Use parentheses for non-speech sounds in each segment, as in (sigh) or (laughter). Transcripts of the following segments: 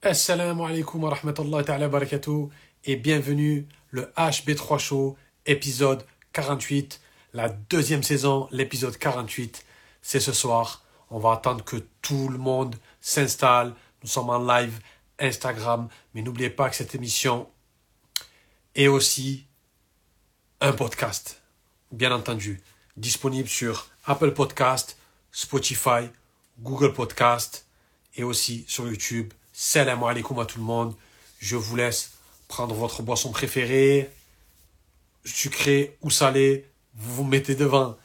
Assalamu alaikum wa rahmatullahi ta'ala barakatuh et bienvenue le HB3 Show épisode 48 la deuxième saison l'épisode 48 c'est ce soir. On va attendre que tout le monde s'installe. Nous sommes en live Instagram mais n'oubliez pas que cette émission est aussi un podcast bien entendu. Disponible sur Apple Podcast Spotify Google Podcast et aussi sur YouTube Salam alaikum à tout le monde. Je vous laisse prendre votre boisson préférée, sucrée ou salée. Vous vous mettez devant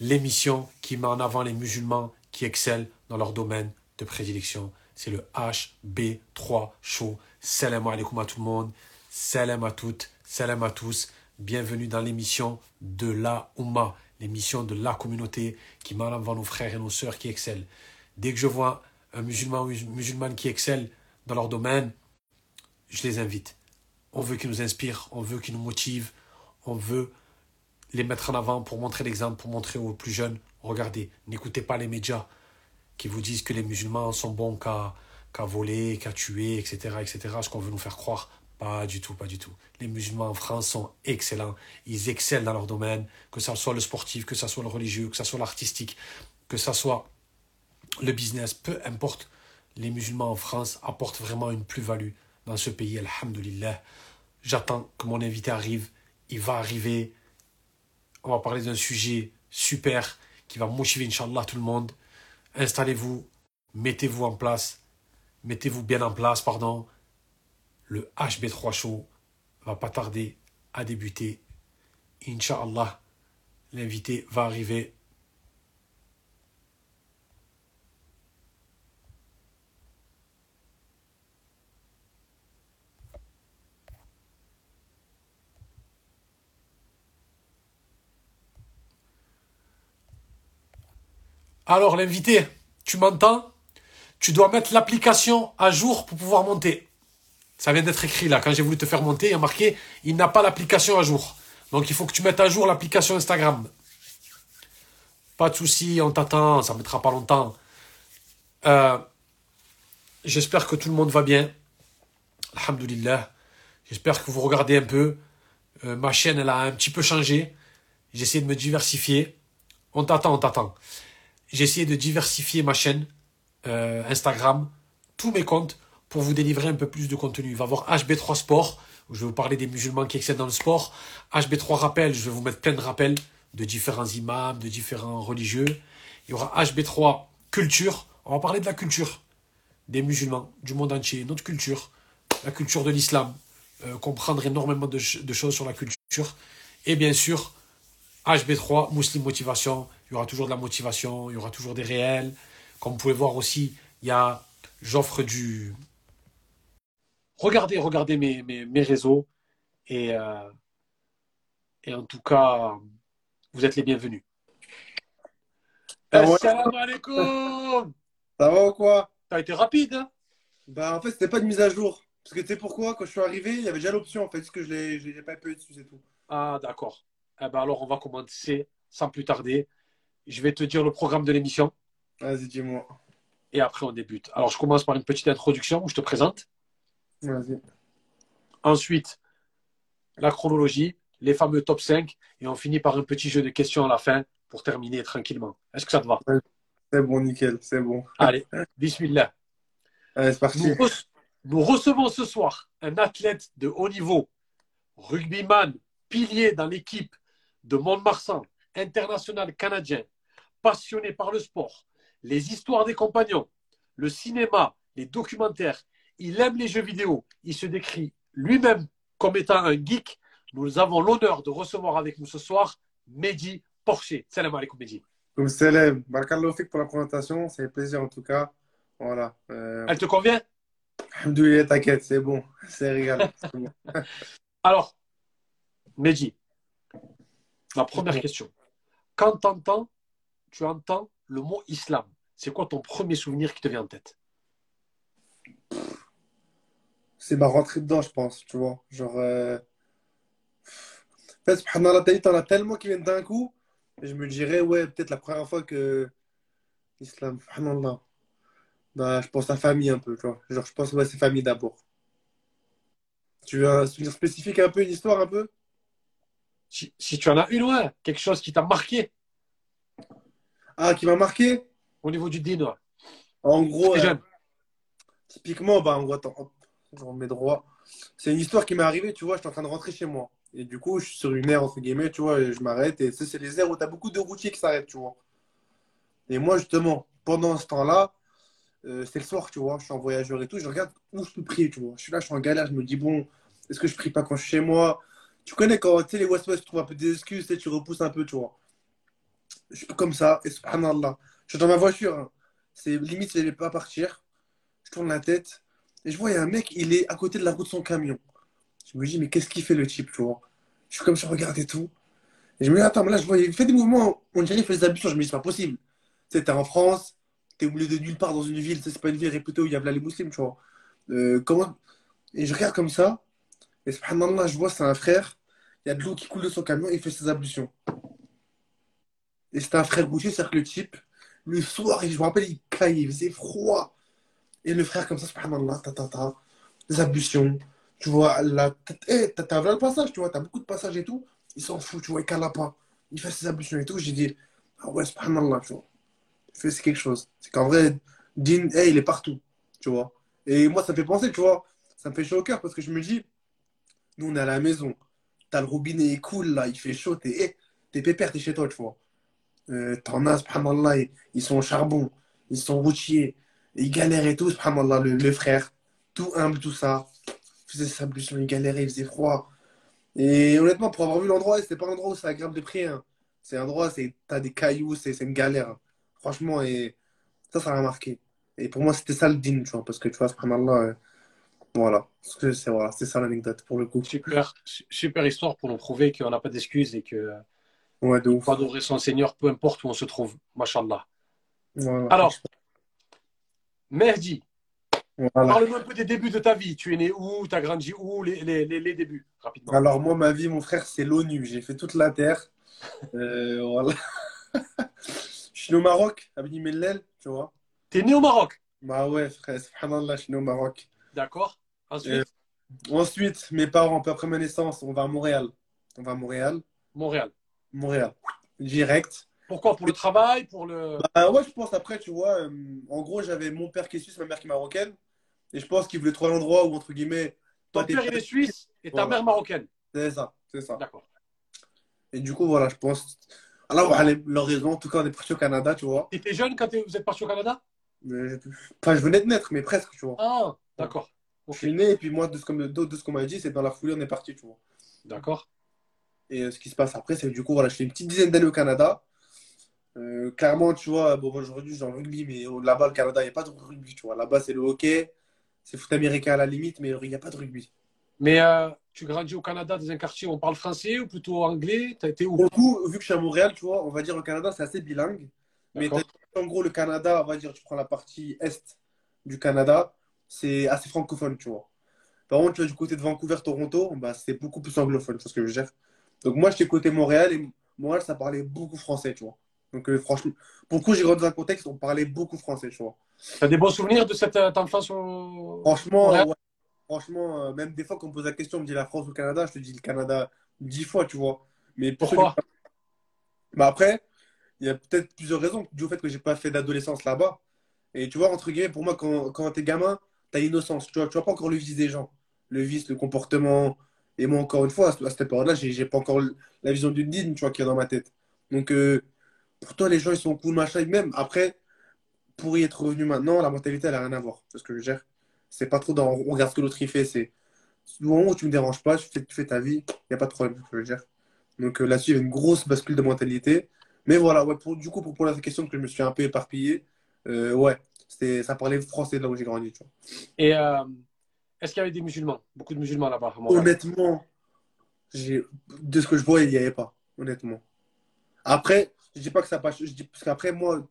l'émission qui met en avant les musulmans qui excellent dans leur domaine de prédilection. C'est le HB3 Show. Salam alaikum à tout le monde. Salam à toutes. Salam à tous. Bienvenue dans l'émission de la Oumma, l'émission de la communauté qui met en avant nos frères et nos sœurs qui excellent. Dès que je vois un musulman ou une musulmane qui excelle dans leur domaine, je les invite. On veut qu'ils nous inspirent, on veut qu'ils nous motivent, on veut les mettre en avant pour montrer l'exemple, pour montrer aux plus jeunes, regardez, n'écoutez pas les médias qui vous disent que les musulmans sont bons qu'à qu'à voler, qu'à tuer, etc., etc., ce qu'on veut nous faire croire. Pas du tout, pas du tout. Les musulmans en France sont excellents. Ils excellent dans leur domaine, que ce soit le sportif, que ce soit le religieux, que ce soit l'artistique, que ce soit le business, peu importe les musulmans en France apportent vraiment une plus-value dans ce pays, alhamdulillah. J'attends que mon invité arrive, il va arriver. On va parler d'un sujet super qui va motiver, Inch'Allah, tout le monde. Installez-vous, mettez-vous en place, mettez-vous bien en place, pardon. Le HB3 Show va pas tarder à débuter. Inch'Allah, l'invité va arriver Alors l'invité, tu m'entends? Tu dois mettre l'application à jour pour pouvoir monter. Ça vient d'être écrit là. Quand j'ai voulu te faire monter, il y a marqué il n'a pas l'application à jour. Donc il faut que tu mettes à jour l'application Instagram. Pas de souci, on t'attend, ça ne mettra pas longtemps. Euh, j'espère que tout le monde va bien. Alhamdulillah. J'espère que vous regardez un peu. Euh, ma chaîne, elle a un petit peu changé. J'essaie de me diversifier. On t'attend, on t'attend j'ai essayé de diversifier ma chaîne euh, Instagram, tous mes comptes, pour vous délivrer un peu plus de contenu. Il va y avoir HB3 Sport, où je vais vous parler des musulmans qui excellent dans le sport. HB3 Rappel, je vais vous mettre plein de rappels de différents imams, de différents religieux. Il y aura HB3 Culture, on va parler de la culture des musulmans, du monde entier, notre culture, la culture de l'islam, euh, comprendre énormément de, de choses sur la culture. Et bien sûr, HB3, Muslim Motivation, il y aura toujours de la motivation, il y aura toujours des réels. Comme vous pouvez voir aussi, il y a, j'offre du... Regardez, regardez mes, mes, réseaux. Et, euh, et en tout cas, vous êtes les bienvenus. Assalamu alaikum Ça va ou quoi? T'as été rapide hein? Bah en fait c'était pas de mise à jour. Parce que tu sais pourquoi? Quand je suis arrivé, il y avait déjà l'option en fait, parce que je l'ai pas pu dessus, c'est tout. Ah d'accord. Eh ben alors on va commencer sans plus tarder. Je vais te dire le programme de l'émission. Vas-y, dis-moi. Et après, on débute. Alors, je commence par une petite introduction où je te présente. Vas-y. Ensuite, la chronologie, les fameux top 5. Et on finit par un petit jeu de questions à la fin pour terminer tranquillement. Est-ce que ça te va? C'est bon, nickel, c'est bon. Allez, bismillah. Allez, c'est parti. Nous, nous recevons ce soir un athlète de haut niveau, rugbyman, pilier dans l'équipe de Mont-de-Marsan, international canadien, passionné par le sport, les histoires des compagnons, le cinéma, les documentaires. Il aime les jeux vidéo. Il se décrit lui-même comme étant un geek. Nous avons l'honneur de recevoir avec nous ce soir Mehdi Porcher. Salam alaikum Mehdi. Salam. Barakallahu pour la présentation. C'est un plaisir en tout cas. Voilà. Euh, Elle te convient? Alhamdoulilah, t'inquiète, c'est bon. (laughs) C'est régal. (laughs) Alors, Mehdi, la première question. Quand tu entends tu entends le mot islam, c'est quoi ton premier souvenir qui te vient en tête? C'est ma rentrée dedans, je pense, tu vois. Genre. Euh... En fait, subhanallah, t'en as tellement qui viennent d'un coup, et je me dirais, ouais, peut-être la première fois que l'islam, subhanallah. Bah, je pense à famille un peu, tu vois. Genre, je pense ouais, c'est famille d'abord. Tu veux un souvenir spécifique un peu, une histoire un peu? Si, si tu en as une, ouais, quelque chose qui t'a marqué Ah, qui m'a marqué? au niveau du din, ouais. En gros, euh, jeune. typiquement, bah, en gros, attends, hop, je remets droit. C'est une histoire qui m'est arrivée, tu vois, j'étais en train de rentrer chez moi. Et du coup, je suis sur une aire, entre guillemets, tu vois, et je m'arrête. Et ça, c'est les aires où t'as beaucoup de routiers qui s'arrêtent, tu vois. Et moi, justement, pendant ce temps-là, euh, c'est le soir, tu vois, je suis en voyageur et tout, je regarde où je peux prier, tu vois. Je suis là, je suis en galère, je me dis, bon, est-ce que je prie pas quand je suis chez moi? Tu connais quand, tu sais, les West-West, tu trouves un peu des excuses, tu tu repousses un peu, tu vois. Je suis comme ça, et subhanallah. Je suis dans ma voiture, hein. C'est limite, je ne vais pas partir. Je tourne la tête, et je vois, il y a un mec, il est à côté de la route de son camion. Je me dis, mais qu'est-ce qu'il fait le type, tu vois? Je suis comme, je regarde et tout. Et je me dis, attends, mais là, je vois, il fait des mouvements, on dirait qu'il fait des ablutions. Je me dis, c'est pas possible. Tu sais, t'es en France, t'es au milieu de nulle part dans une ville, c'est pas une ville réputée où il y a là les musulmans, tu vois. Euh, comment... Et je regarde comme ça, et subhanallah, je vois, c'est un frère, il y a de l'eau qui coule de son camion, il fait ses ablutions. Et c'était un frère boucher, c'est-à-dire que le type, le soir, je me rappelle, il caillait, il faisait froid. Et le frère, comme ça, subhanallah, ta, ta, ta, des ablutions, tu vois, là, t'as eh, t'as- le passage, tu vois, t'as beaucoup de passages et tout, il s'en fout, tu vois, il cala pas. Il fait ses ablutions et tout, j'ai dit, ah ouais, subhanallah, tu vois. fait, c'est quelque chose. C'est qu'en vrai, Dean, hey, il est partout, tu vois. Et moi, ça me fait penser, tu vois, ça me fait chaud au cœur parce que je me dis, nous, on est à la maison, t'as le robinet, il coule là, il fait chaud, t'es hey, t'es pépère, t'es chez toi, tu vois. Euh, t'en as, subhanallah, ils, ils sont charbon, ils sont routiers, ils galèrent et tout, subhanallah, le, frère, tout humble, tout ça. Faisait sa ablution, il galérait, il faisait froid. Et honnêtement, pour avoir vu l'endroit, c'était pas un endroit où c'est agréable de prier. hein. C'est un endroit, c'est, t'as des cailloux, c'est une galère. hein. Franchement, et ça, ça m'a marqué. Et pour moi, c'était ça le dîme, tu vois, parce que tu vois, subhanallah, euh, voilà. C'est voilà, ça l'anecdote pour le coup. Super, su- super histoire pour nous prouver qu'on n'a pas d'excuses et que Ouais, de ouf. adorer son Seigneur, peu importe où on se trouve. Mashallah. Voilà. Alors, Mehdi, Voilà. parle-moi un peu des débuts de ta vie. Tu es né où? Tu as grandi où? Les, les, les, les débuts, rapidement. Alors, moi, ma vie, mon frère, c'est l'ONU. J'ai fait toute la terre. (laughs) Euh, voilà. (laughs) Je suis né au Maroc, à Mellel, tu vois. Tu es né au Maroc? Bah ouais, frère, subhanallah, je suis né au Maroc. D'accord. Ensuite, Euh, Ensuite, mes parents, peu après ma naissance, on va à Montréal. On va à Montréal. Montréal. Montréal. Direct. Pourquoi Pour le travail Pour le. Bah ouais, je pense après, tu vois, euh, en gros, j'avais mon père qui est suisse, ma mère qui est marocaine. Et je pense qu'il voulait trouver un endroit où, entre guillemets, Ton t'es père, il est suisse et ta Voilà. mère marocaine. C'est ça, c'est ça. D'accord. Et du coup, voilà, je pense. Alors, voilà, leur raison, en tout cas, on est parti au Canada, tu vois. Tu étais jeune quand t'es- vous êtes parti au Canada? Mais- Enfin, je venais de naître, mais presque, tu vois. Ah, d'accord. Je Ok. suis né, et puis moi, de ce qu'on me- de ce qu'on m'a dit, c'est dans la foulée, on est parti, tu vois. D'accord. Et euh, ce qui se passe après, c'est que du coup, voilà, je fais une petite dizaine d'années au Canada. Euh, clairement, tu vois, bon, aujourd'hui, je suis dans le rugby, mais au- là-bas, le Canada, il n'y a pas de rugby, tu vois. Là-bas, c'est le hockey, c'est foot américain à la limite, mais il n'y a pas de rugby. Mais euh, tu grandis au Canada dans un quartier où on parle français ou plutôt anglais? Tu as été où? Pour le coup, vu que je suis à Montréal, tu vois, on va dire au Canada, c'est assez bilingue. Mais en gros, le Canada, on va dire, tu prends la partie est du Canada, c'est assez francophone, tu vois. Par contre, tu vois, du côté de Vancouver, Toronto, bah, c'est beaucoup plus anglophone, c'est ce que je veux dire. Donc moi, j'étais côté Montréal, et Montréal, ça parlait beaucoup français, tu vois. Donc euh, franchement, pour le coup, j'ai grandi dans un contexte où on parlait beaucoup français, tu vois. Tu as des bons souvenirs de cette euh, enfance au... Franchement, ouais. franchement euh, même des fois, quand on me pose la question, on me dit la France ou le Canada, je te dis le Canada dix fois, tu vois. Mais pour Pourquoi qui- Bah après, il y a peut-être plusieurs raisons dû au fait que j'ai pas fait d'adolescence là-bas. Et tu vois, entre guillemets, pour moi, quand, quand t'es gamin, t'as l'innocence. Tu vois, tu vois pas encore le vice des gens. Le vice, le comportement. Et moi, encore une fois, à, ce- à cette période-là, j'ai pas encore la vision d'une digne, tu vois, qui est dans ma tête. Donc, euh, pour toi, les gens, ils sont cool, machin. Même après, pour y être revenu maintenant, la mentalité, elle a rien à voir. C'est ce que je dire. C'est pas trop dans on regarde ce que l'autre il fait. C'est du moment où tu me déranges pas, tu fais, tu fais ta vie, il n'y a pas de problème, je veux dire. Donc euh, là-dessus, il y a une grosse bascule de mentalité. Mais voilà, ouais, pour, du coup, pour répondre à ta question, que je me suis un peu éparpillé, euh, ouais, ça parlait français de là où j'ai grandi. Tu vois. Et euh, est-ce qu'il y avait des musulmans? Beaucoup de musulmans là-bas. Honnêtement, de ce que je vois, il n'y avait pas, honnêtement. Après, je dis pas que ça passe, je dis, parce qu'après, moi,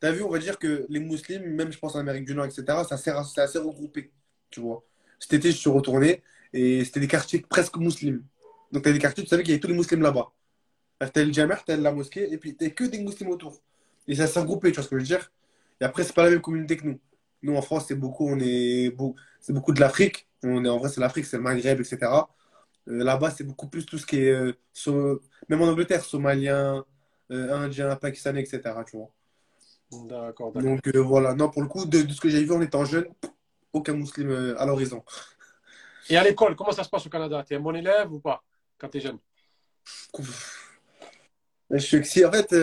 t'as vu, on va dire que les musulmans, même je pense en Amérique du Nord, etc., ça c'est assez, regroupé, tu vois. Cet été, je suis retourné et c'était des quartiers presque musulmans. Donc, t'as des quartiers, tu savais qu'il y avait tous les musulmans là-bas. T'as le Jammer, t'as la mosquée, et puis t'as que des musulmans autour. Et ça s'est regroupé, tu vois ce que je veux dire? Et après, c'est pas la même communauté que nous. Nous, en France, c'est beaucoup, on est, c'est beaucoup de l'Afrique. On est, en vrai, c'est l'Afrique, c'est le Maghreb, etc. Euh, là-bas, c'est beaucoup plus tout ce qui est, euh, so- même en Angleterre, Somalien, euh, Indien, Pakistanais, etc. Tu vois. D'accord, d'accord. Donc euh, voilà, non, pour le coup, de, de ce que j'ai vu en étant jeune, aucun musulman à l'horizon. Et à l'école, comment ça se passe au Canada? T'es un bon élève ou pas quand t'es jeune? Je suis si, en fait,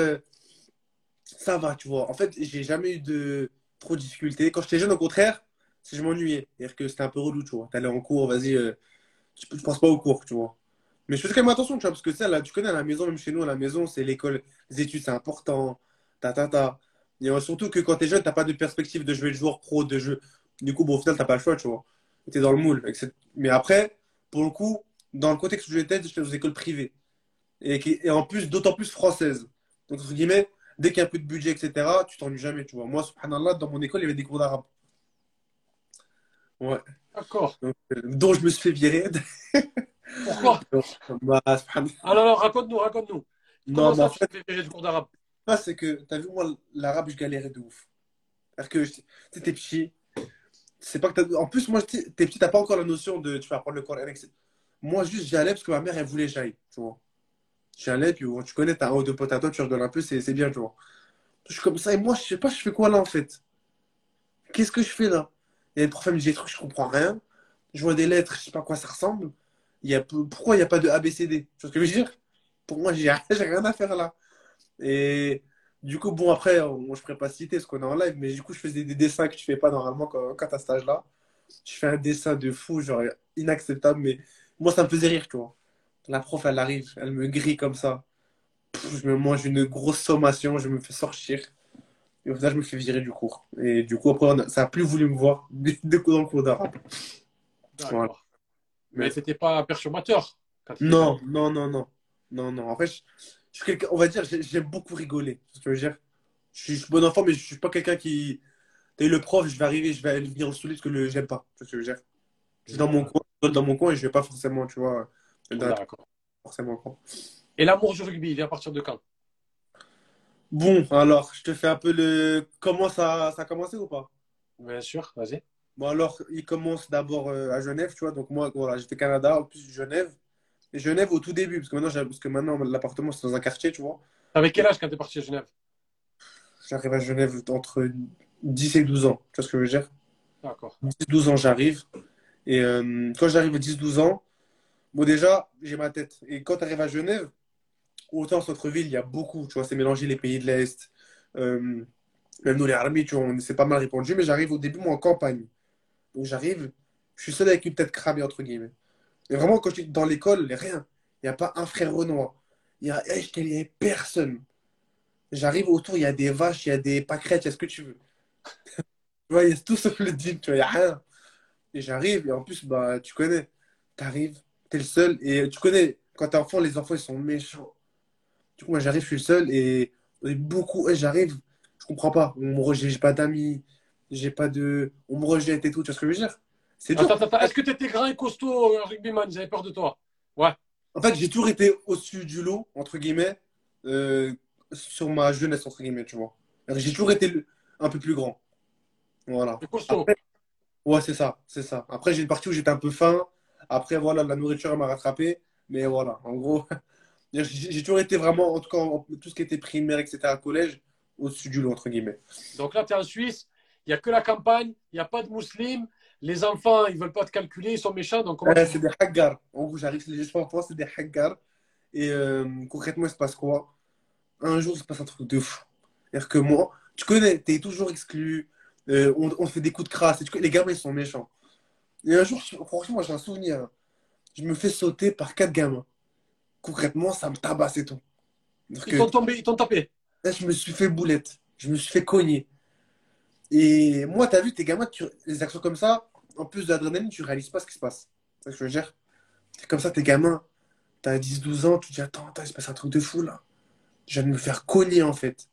ça va, tu vois. En fait, j'ai jamais eu de trop de difficultés. Quand j'étais jeune, au contraire, que je m'ennuyais. C'est-à-dire que c'était un peu relou, tu vois. T'allais en cours, vas-y, euh, tu, tu penses pas au cours, tu vois. Mais je faisais quand même attention, tu vois, parce que ça, là, tu connais à la maison, même chez nous, à la maison, c'est l'école, les études, c'est important. Ta, ta, ta. Et euh, surtout que quand t'es jeune, t'as pas de perspective de jouer le joueur pro, de jeu. Du coup, bon, au final, t'as pas le choix, tu vois. T'es dans le moule. etc. Mais après, pour le coup, dans le contexte où j'étais, j'étais aux écoles privées. Et, et en plus, d'autant plus françaises. Donc, entre guillemets, dès qu'il y a plus de budget, etc., tu t'ennuies jamais, tu vois. Moi, subhanallah, dans mon école, il y avait des cours d'arabe. Ouais. D'accord. Donc, euh, dont je me suis fait virer. Pourquoi? (laughs) Bah, subhanallah. Alors, alors, raconte-nous, raconte-nous. Comment Non, mais ça, en tu fait, te fais virer du cours d'arabe? pas, c'est que, t'as vu, moi, l'arabe, je galérais de ouf. C'est-à-dire que tu sais, t'es petit. C'est pas que t'as- En plus, moi, t'es petit, t'as pas encore la notion de tu vas apprendre le Coran, etc. Moi, juste, j'y allais parce que ma mère, elle voulait que j'aille, tu vois. J'y allais, puis tu connais, t'as un ou deux potes à toi, tu rigoles un peu, c'est bien, tu vois. Je suis comme ça, et moi, je sais pas, je fais quoi là, en fait? Qu'est-ce que je fais là? Et le prof, il me dit des trucs, je comprends rien. Je vois des lettres, je sais pas à quoi ça ressemble. Il y a... Pourquoi il n'y a pas de ABCD? Tu vois ce que je veux dire? Pour moi, j'ai rien (laughs) à faire là. Et du coup, bon, après, je ne pourrais pas citer ce qu'on est en live, mais du coup, je faisais des dessins que tu fais pas normalement quand, quand tu as cet âge-là. Je fais un dessin de fou, genre inacceptable, mais moi, ça me faisait rire, tu vois. La prof, elle arrive, elle me grille comme ça. Pff, je me mange une grosse sommation, je me fais sortir. Et au final, je me fais virer du cours. Et du coup, après, a- ça a plus voulu me voir (laughs) de coup dans le cours d'arabe. Voilà. Mais Mais t'étais pas perturbateur non, non, non, non. Non, non. En fait, je, je on va dire, j'ai- j'aime beaucoup rigoler. Veux dire? Je suis, bon enfant, mais je suis pas quelqu'un qui. T'as eu le prof, je vais arriver, je vais venir le saouler parce que le, j'aime pas. Ce que je veux dire? Je suis dans mon coin, dans mon coin et je vais pas forcément, tu vois, D'accord. forcément quoi. Et l'amour du rugby, il vient à partir de quand? Bon, alors, je te fais un peu le. Comment ça, ça a commencé ou pas? Bien sûr, vas-y. Bon, alors, il commence d'abord euh, à Genève, tu vois. Donc, moi, voilà, j'étais Canada, en plus Genève. Et Genève au tout début, parce que maintenant, parce que maintenant l'appartement, c'est dans un quartier, tu vois. T'avais quel âge quand t'es parti à Genève? J'arrive à Genève entre 10 et 12 ans. Tu vois ce que je veux dire? D'accord. 10-12 ans, j'arrive. Et euh, quand j'arrive à 10-12 ans, bon, déjà, j'ai ma tête. Et quand tu arrives à Genève, autant en centre-ville, il y a beaucoup, tu vois, c'est mélangé les pays de l'Est. Euh, même nous, les Arabes, tu vois, on s'est pas mal répandu, mais j'arrive au début, moi, en campagne. Donc j'arrive, je suis seul avec une tête cramée, entre guillemets. Et vraiment, quand je suis dans l'école, rien. Il n'y a pas un frère Renoir. Il y a, eh, y a personne. J'arrive autour, il y a des vaches, il y a des pâquerettes, il y a ce que tu veux. (laughs) Tu vois, il y a tout sauf le dîme, tu vois, il n'y a rien. Et j'arrive, et en plus, bah, tu connais, t'arrives, t'es le seul, et tu connais, quand t'es enfant, les enfants, ils sont méchants. Du coup, moi, j'arrive, je suis le seul, et, beaucoup, et j'arrive, je comprends pas, on me rejette, j'ai pas d'amis, j'ai pas de, on me rejette et tout, tu vois ce que je veux dire? C'est dur. Attends, attends, est-ce que t'étais grand et costaud, euh, rugbyman? Avaient peur de toi? Ouais. En fait, j'ai toujours été au-dessus du lot, entre guillemets, euh, sur ma jeunesse, entre guillemets, tu vois. J'ai toujours été le- un peu plus grand. Voilà. Costaud. Après, ouais, c'est ça, c'est ça. Après, j'ai une partie où j'étais un peu faim. Après, voilà, la nourriture, elle m'a rattrapé. Mais voilà, en gros, (laughs) j'ai toujours été vraiment, en tout cas, en- tout ce qui était primaire, etc., collège, au-dessus du lot, entre guillemets. Donc là, tu es en Suisse, il n'y a que la campagne, il n'y a pas de musulmans. Les enfants, ils veulent pas te calculer, ils sont méchants. Donc comment Euh, tu- c'est des haggars. En gros, j'arrive, gestions en France, c'est des haggars. Et euh, concrètement, il se passe quoi? Un jour, il se passe un truc de fou. C'est-à-dire que moi, tu connais, t'es toujours exclu. Euh, on, on te fait des coups de crasse. Et tu connais, les gamins, ils sont méchants. Et un jour, franchement, j'ai un souvenir. Je me fais sauter par quatre gamins. Concrètement, ça me tabasse et tout. Ils t'ont tombé, ils t'ont tapé. Là, je me suis fait boulette. Je me suis fait cogner. Et moi, t'as vu, tes gamins, tu... les actions comme ça, en plus d'adrénaline, tu réalises pas ce qui se passe. C'est ça que je veux dire. C'est comme ça, tes gamins, t'as 10-12 ans, tu te dis, attends, attends, il se passe un truc de fou là. Je viens de me faire cogner en fait.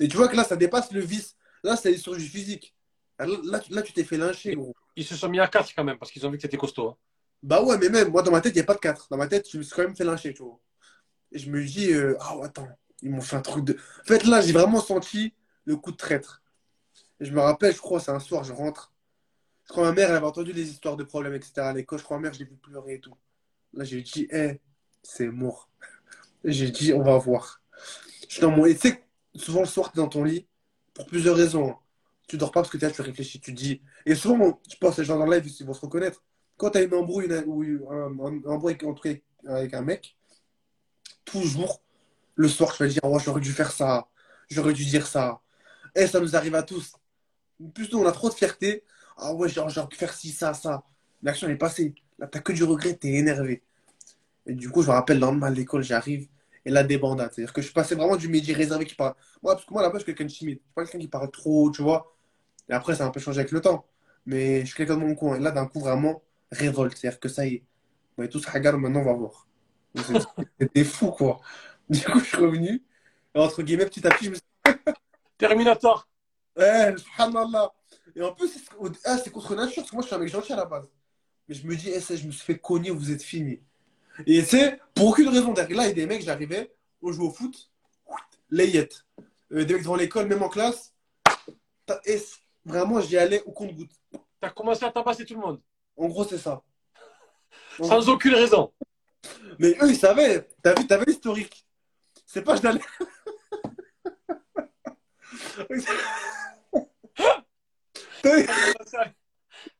Et tu vois que là, ça dépasse le vice. Là, c'est sur du physique. Là, là, tu- là, tu t'es fait lyncher, gros. Ils se sont mis à 4 quand même parce qu'ils ont vu que t'étais costaud. hein. Bah ouais, mais même, moi, dans ma tête, il n'y a pas de 4. Dans ma tête, je me suis quand même fait lyncher, tu vois. Et je me dis, euh, ah, attends, ils m'ont fait un truc de. En fait, là, j'ai vraiment senti le coup de traître. Et je me rappelle, je crois, c'est un soir, je rentre. Je crois ma mère, elle avait entendu les histoires de problèmes, etc. à l'école. Je crois ma mère, je l'ai vu pleurer et tout. Là, j'ai dit, hé, c'est mort. J'ai dit, on va voir. Je suis dans mon... Et tu sais, souvent le soir, tu es dans ton lit, pour plusieurs raisons. hein. Tu dors pas parce que là, tu réfléchis, tu dis. Et souvent, je pense, les gens dans le live, ils vont se reconnaître. Quand tu as une embrouille, un, embrouille avec, avec un mec, toujours, le soir, tu vas dire, oh, j'aurais dû faire ça, j'aurais dû dire ça. Et ça nous arrive à tous. Plus nous, on a trop de fierté. Ah ouais, j'aurais pu faire ci, ça, ça. L'action est passée. Là, t'as que du regret, t'es énervé. Et du coup, je me rappelle, le lendemain à l'école, j'arrive, et là, débandade. C'est-à-dire que je passais vraiment du métier réservé qui parle. Moi, parce que moi, là-bas, je suis quelqu'un de timide. Je suis pas quelqu'un qui parle trop, tu vois. Et après, ça a un peu changé avec le temps. Mais je suis quelqu'un de mon coin. Et là, d'un coup, vraiment, révolte. C'est-à-dire que ça y est. On est tous hagar, maintenant, on va voir. C'était fou, quoi. Du coup, je suis revenu. Et entre guillemets, petit à petit, je me suis (laughs) Terminator. Ouais, subhanallah. Et en plus, c'est ah, c'est contre nature, parce que moi, je suis un mec gentil à la base. Mais je me dis, eh, ça, je me suis fait cogner, vous êtes fini. Et c'est pour aucune raison. Derrière là, il y a des mecs, j'arrivais, on jouait au foot, layette. Euh, des mecs devant l'école, même en classe. Et vraiment, j'y allais au compte-goutte. T'as commencé à tabasser tout le monde. En gros, c'est ça. En- (laughs) Sans aucune raison. Mais eux, ils savaient. T'as vu, t'avais l'historique. C'est pas, je vu (laughs)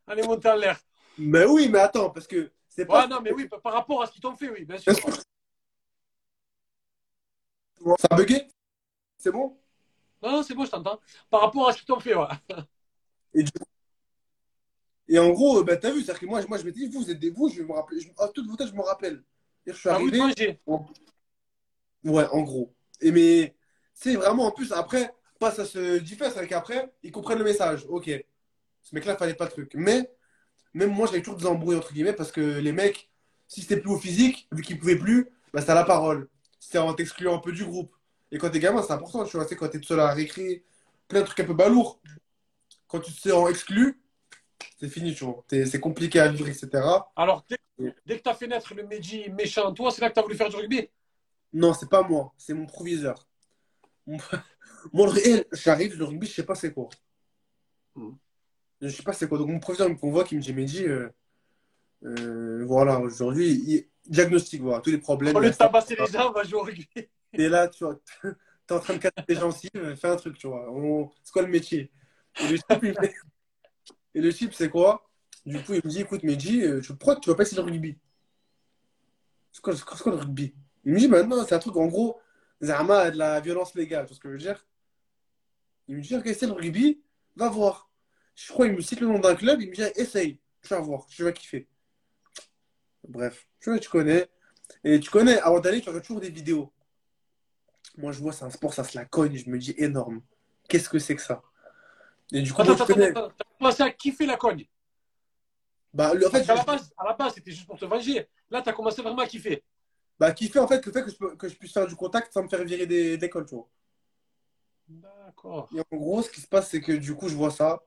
Allez, monter en l'air. mais oui, mais attends, parce que c'est pas. Ouais, non, mais oui, par rapport à ce qu'ils t'ont fait, oui, bien sûr. Bien sûr. Ça a bugué? C'est bon? Non, non, c'est bon, je t'entends. Par rapport à ce qu'ils t'ont fait, ouais. et, du- et en gros, bah, t'as vu, c'est-à-dire que moi, moi je m'étais dit, vous êtes des vous, je vais me rappeler. Je, à toute vitesse, je me rappelle. Et je suis À vous de arrivé. manger. Ouais, en gros. Et mais, c'est vraiment, en plus, après, pas ça se diffère, c'est qu'après, ils comprennent le message. Ok. Ce mec-là, fallait pas le truc. Mais, même moi, j'avais toujours des embrouilles, entre guillemets, parce que les mecs, si c'était plus au physique, vu qu'ils pouvaient plus, bah, c'était à la parole. C'était en t'excluant un peu du groupe. Et quand t'es gamin, c'est important, tu vois, c'est quand t'es tout seul à récré, plein de trucs un peu balourds. Quand tu te sens exclu, c'est fini, tu vois. C'est compliqué à vivre, etc. Alors, dès, dès que t'as fait naître le Mehdi méchant toi, c'est là que t'as voulu faire du rugby? Non, c'est pas moi, c'est mon proviseur. (laughs) Moi, j'arrive, le rugby, je sais pas c'est quoi. Hmm. Je sais pas c'est quoi. Donc, mon proviseur me convoque, il me dit, Mehdi, euh, euh, voilà, aujourd'hui, il- diagnostic, voilà, tous les problèmes. Au lieu de tabasser les gens, on va jouer au rugby. Et là, tu vois, (laughs) t'es en train de casser les gencives, fais un truc, tu vois. On- C'est quoi le métier? Et le chip, il fait- (laughs) c'est quoi? Du coup, il me dit, écoute, Mehdi, euh, tu- pourquoi tu vas pas essayer le rugby? C'est quoi, le rugby? Il me dit, maintenant, c'est un truc, en gros, Zama de la violence légale, tu vois ce que je veux dire? Il me dit, ok, c'est le rugby, va voir. Je crois qu'il me cite le nom d'un club, il me dit, essaye, tu vas voir, tu vas kiffer. Bref, tu vois, tu connais. Et tu connais, avant d'aller, tu regardes toujours des vidéos. Moi, je vois, c'est un sport, ça se la cogne, je me dis, énorme. Qu'est-ce que c'est que ça? Et du coup, Attends, moi, je attends, connais. attends. T'as commencé à kiffer la cogne. Bah, le- en fait, qu'à la base, à la base, c'était juste pour te venger. Là, t'as commencé vraiment à kiffer. bah, kiffer, en fait, le fait que je, peux- que je puisse faire du contact sans me faire virer des- de l'école, tu vois. D'accord. Et en gros, ce qui se passe, c'est que du coup, je vois ça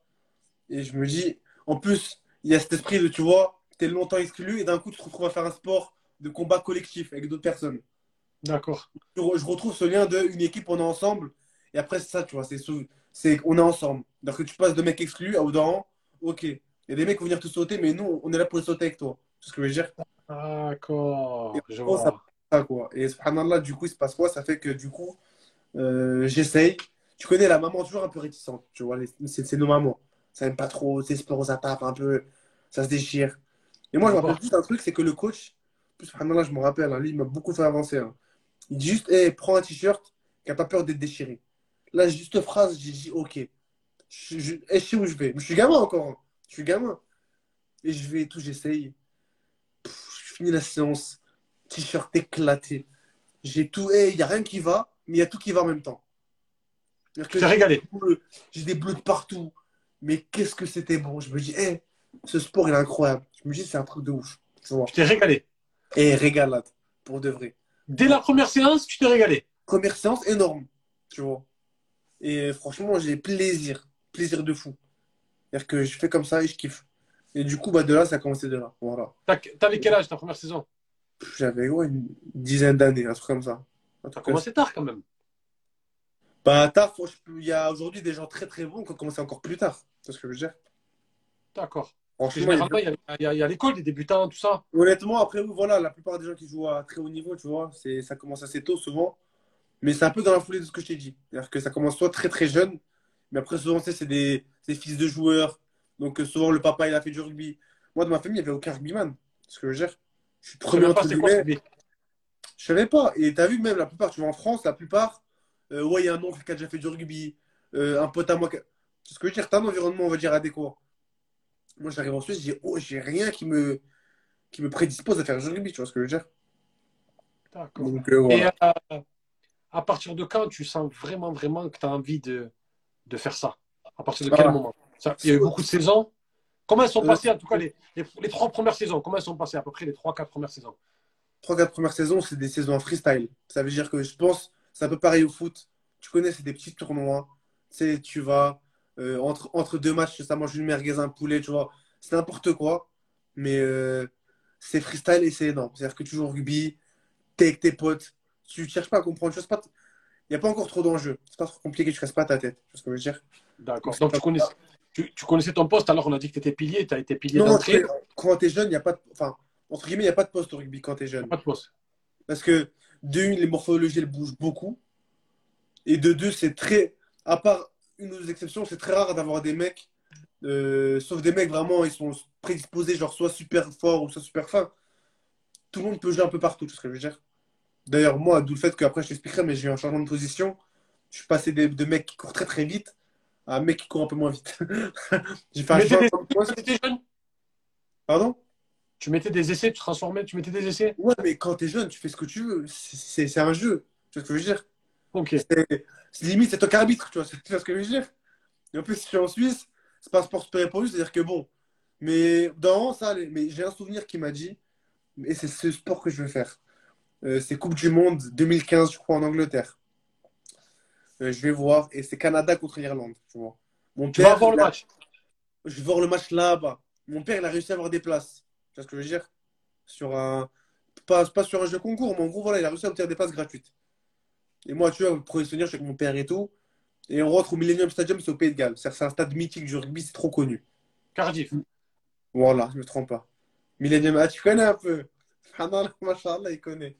et je me dis, en plus, il y a cet esprit de, tu vois, t'es longtemps exclu et d'un coup, tu te retrouves à faire un sport de combat collectif avec d'autres personnes. D'accord. Je, re- je retrouve ce lien de une équipe, on est ensemble et après, c'est ça, tu vois, c'est c'est on est ensemble. Donc, que tu passes de mecs exclus à dedans, ok. Il y a des mecs qui vont venir te sauter, mais nous, on est là pour les sauter avec toi. C'est ce que je veux dire? D'accord. Et Je vois. Ça, quoi. Et subhanallah, du coup, il se passe quoi? Ça fait que du coup, euh, j'essaye. Tu connais la maman toujours un peu réticente, tu vois, c'est nos mamans. Ça aime pas trop, c'est sport, ça tape un peu, ça se déchire. Et moi, je me rappelle juste un truc, c'est que le coach, subhanallah, je me rappelle, hein, lui, il m'a beaucoup fait avancer. hein. Il dit juste, hey, prends un t-shirt qui n'a pas peur d'être déchiré. Là, juste phrase, j'ai dit, ok. Je, je, eh, je sais où je vais. Je suis gamin encore. hein. Je suis gamin. Et je vais et tout, j'essaye. Pff, Je finis la séance. T-shirt éclaté. J'ai tout. Il n'y a rien qui va, mais il y a tout qui va en même temps. J'ai régalé. des bleus, J'ai des bleus de partout. Mais qu'est-ce que c'était bon. Je me dis, hey, ce sport, il est incroyable. Je me dis, c'est un truc de ouf. Tu t'es régalé. Et régalade, pour de vrai. Dès la première séance, tu t'es régalé. Première séance énorme, tu vois. Et franchement, j'ai plaisir. Plaisir de fou. C'est-à-dire que je fais comme ça et je kiffe. Et du coup, bah, de là, ça a commencé de là. Voilà. T'avais quel âge ta première saison? J'avais ouais, une dizaine d'années, un truc comme ça. T'as commencé tard quand même. Bah, tard, il y a aujourd'hui des gens très très bons qui ont commencé encore plus tard. C'est ce que je veux dire. D'accord. Franchement, il y a, il y a- l'école des débutants, tout ça. honnêtement, après, voilà, la plupart des gens qui jouent à très haut niveau, tu vois, c'est, ça commence assez tôt souvent. Mais c'est un peu dans la foulée de ce que je t'ai dit. C'est-à-dire que ça commence soit très très jeune, mais après, souvent, tu sais, c'est des, des fils de joueurs. Donc, euh, souvent, le papa, il a fait du rugby. Moi, de ma famille, il n'y avait aucun rugbyman. Ce que je veux dire. Je suis premier entre guillemets. Je savais pas. Et t'as vu, même la plupart, tu vois, en France, la plupart, euh, ouais, il y a un oncle qui a déjà fait du rugby, euh, un pote à moi. qui C'est ce que je veux dire, t'as un environnement, on va dire, adéquat. Moi, j'arrive en Suisse, j'ai oh, j'ai rien qui me, qui me prédispose à faire du rugby, tu vois ce que je veux dire? D'accord. Euh, Et euh, à partir de quand tu sens vraiment, vraiment que tu as envie de, de faire ça? À partir de quel Ah. moment? Ça- Il y a eu beaucoup de saisons? Comment elles sont Euh, passées, en tout cas, les, les, les trois premières saisons? Comment elles sont passées à peu près les trois, quatre premières saisons? Trois, quatre premières saisons, c'est des saisons en freestyle. Ça veut dire que je pense, c'est un peu pareil au foot. Tu connais, c'est des petits tournois. Tu sais, tu vas euh, entre, entre deux matchs, ça mange une merguez, un poulet, tu vois. C'est n'importe quoi. Mais euh, c'est freestyle et c'est énorme. C'est-à-dire que tu joues au rugby, t'es avec tes potes, tu cherches pas à comprendre. Il n'y a pas encore trop d'enjeux. C'est pas trop compliqué, tu casses pas ta tête. Tu vois ce que je veux dire? D'accord. Donc, tu connaissais, tu, tu connaissais ton poste, alors on a dit que tu étais pilier, tu as été pilier d'entrée. tu quand t'es jeune, il n'y a pas de. Enfin, entre guillemets, il n'y a pas de poste au rugby quand t'es jeune. Pas de poste. Parce que de une, les morphologies, elles bougent beaucoup. Et de deux, c'est très. À part une ou deux exceptions, c'est très rare d'avoir des mecs. euh, sauf des mecs vraiment, ils sont prédisposés, genre soit super forts ou soit super fins. Tout le monde peut jouer un peu partout, tu vois ce que je veux dire. D'ailleurs, moi, d'où le fait qu'après, je t'expliquerai, mais j'ai eu un changement de position. Je suis passé de, de mecs qui courent très très vite à un mec qui court un peu moins vite. (laughs) j'ai fait un changement. étais jeune? Pardon? Tu mettais des essais, tu transformais, tu mettais des essais? Ouais, mais quand t'es jeune, tu fais ce que tu veux. C'est un jeu. Tu vois ce que je veux dire? Ok. C'est limite, c'est toi qui arbitre, tu vois, (laughs) tu vois ce que je veux dire. Et en plus, si je suis en Suisse, c'est pas un sport répandu, c'est-à-dire que bon. Mais dans ça, mais j'ai un souvenir qui m'a dit, et c'est ce sport que je veux faire. Euh, c'est Coupe du Monde 2015, je crois, en Angleterre. Euh, je vais voir, et c'est Canada contre l'Irlande, tu vois. Mon Tu vas père, voir le a- match? je vais voir le match là-bas. Mon père, il a réussi à avoir des places. Tu vois ce que je veux dire? Sur un. Pas, pas sur un jeu concours, mais en gros, voilà, il a réussi à obtenir des places gratuites. Et moi, tu vois, souvenir, je suis avec mon père et tout. Et on rentre au Millennium Stadium, c'est au Pays de Galles. C'est un stade mythique du rugby, c'est trop connu. Cardiff. Voilà, je me trompe pas. Millennium, ah, tu connais un peu. (laughs) Subhanallah, Machallah, il connaît.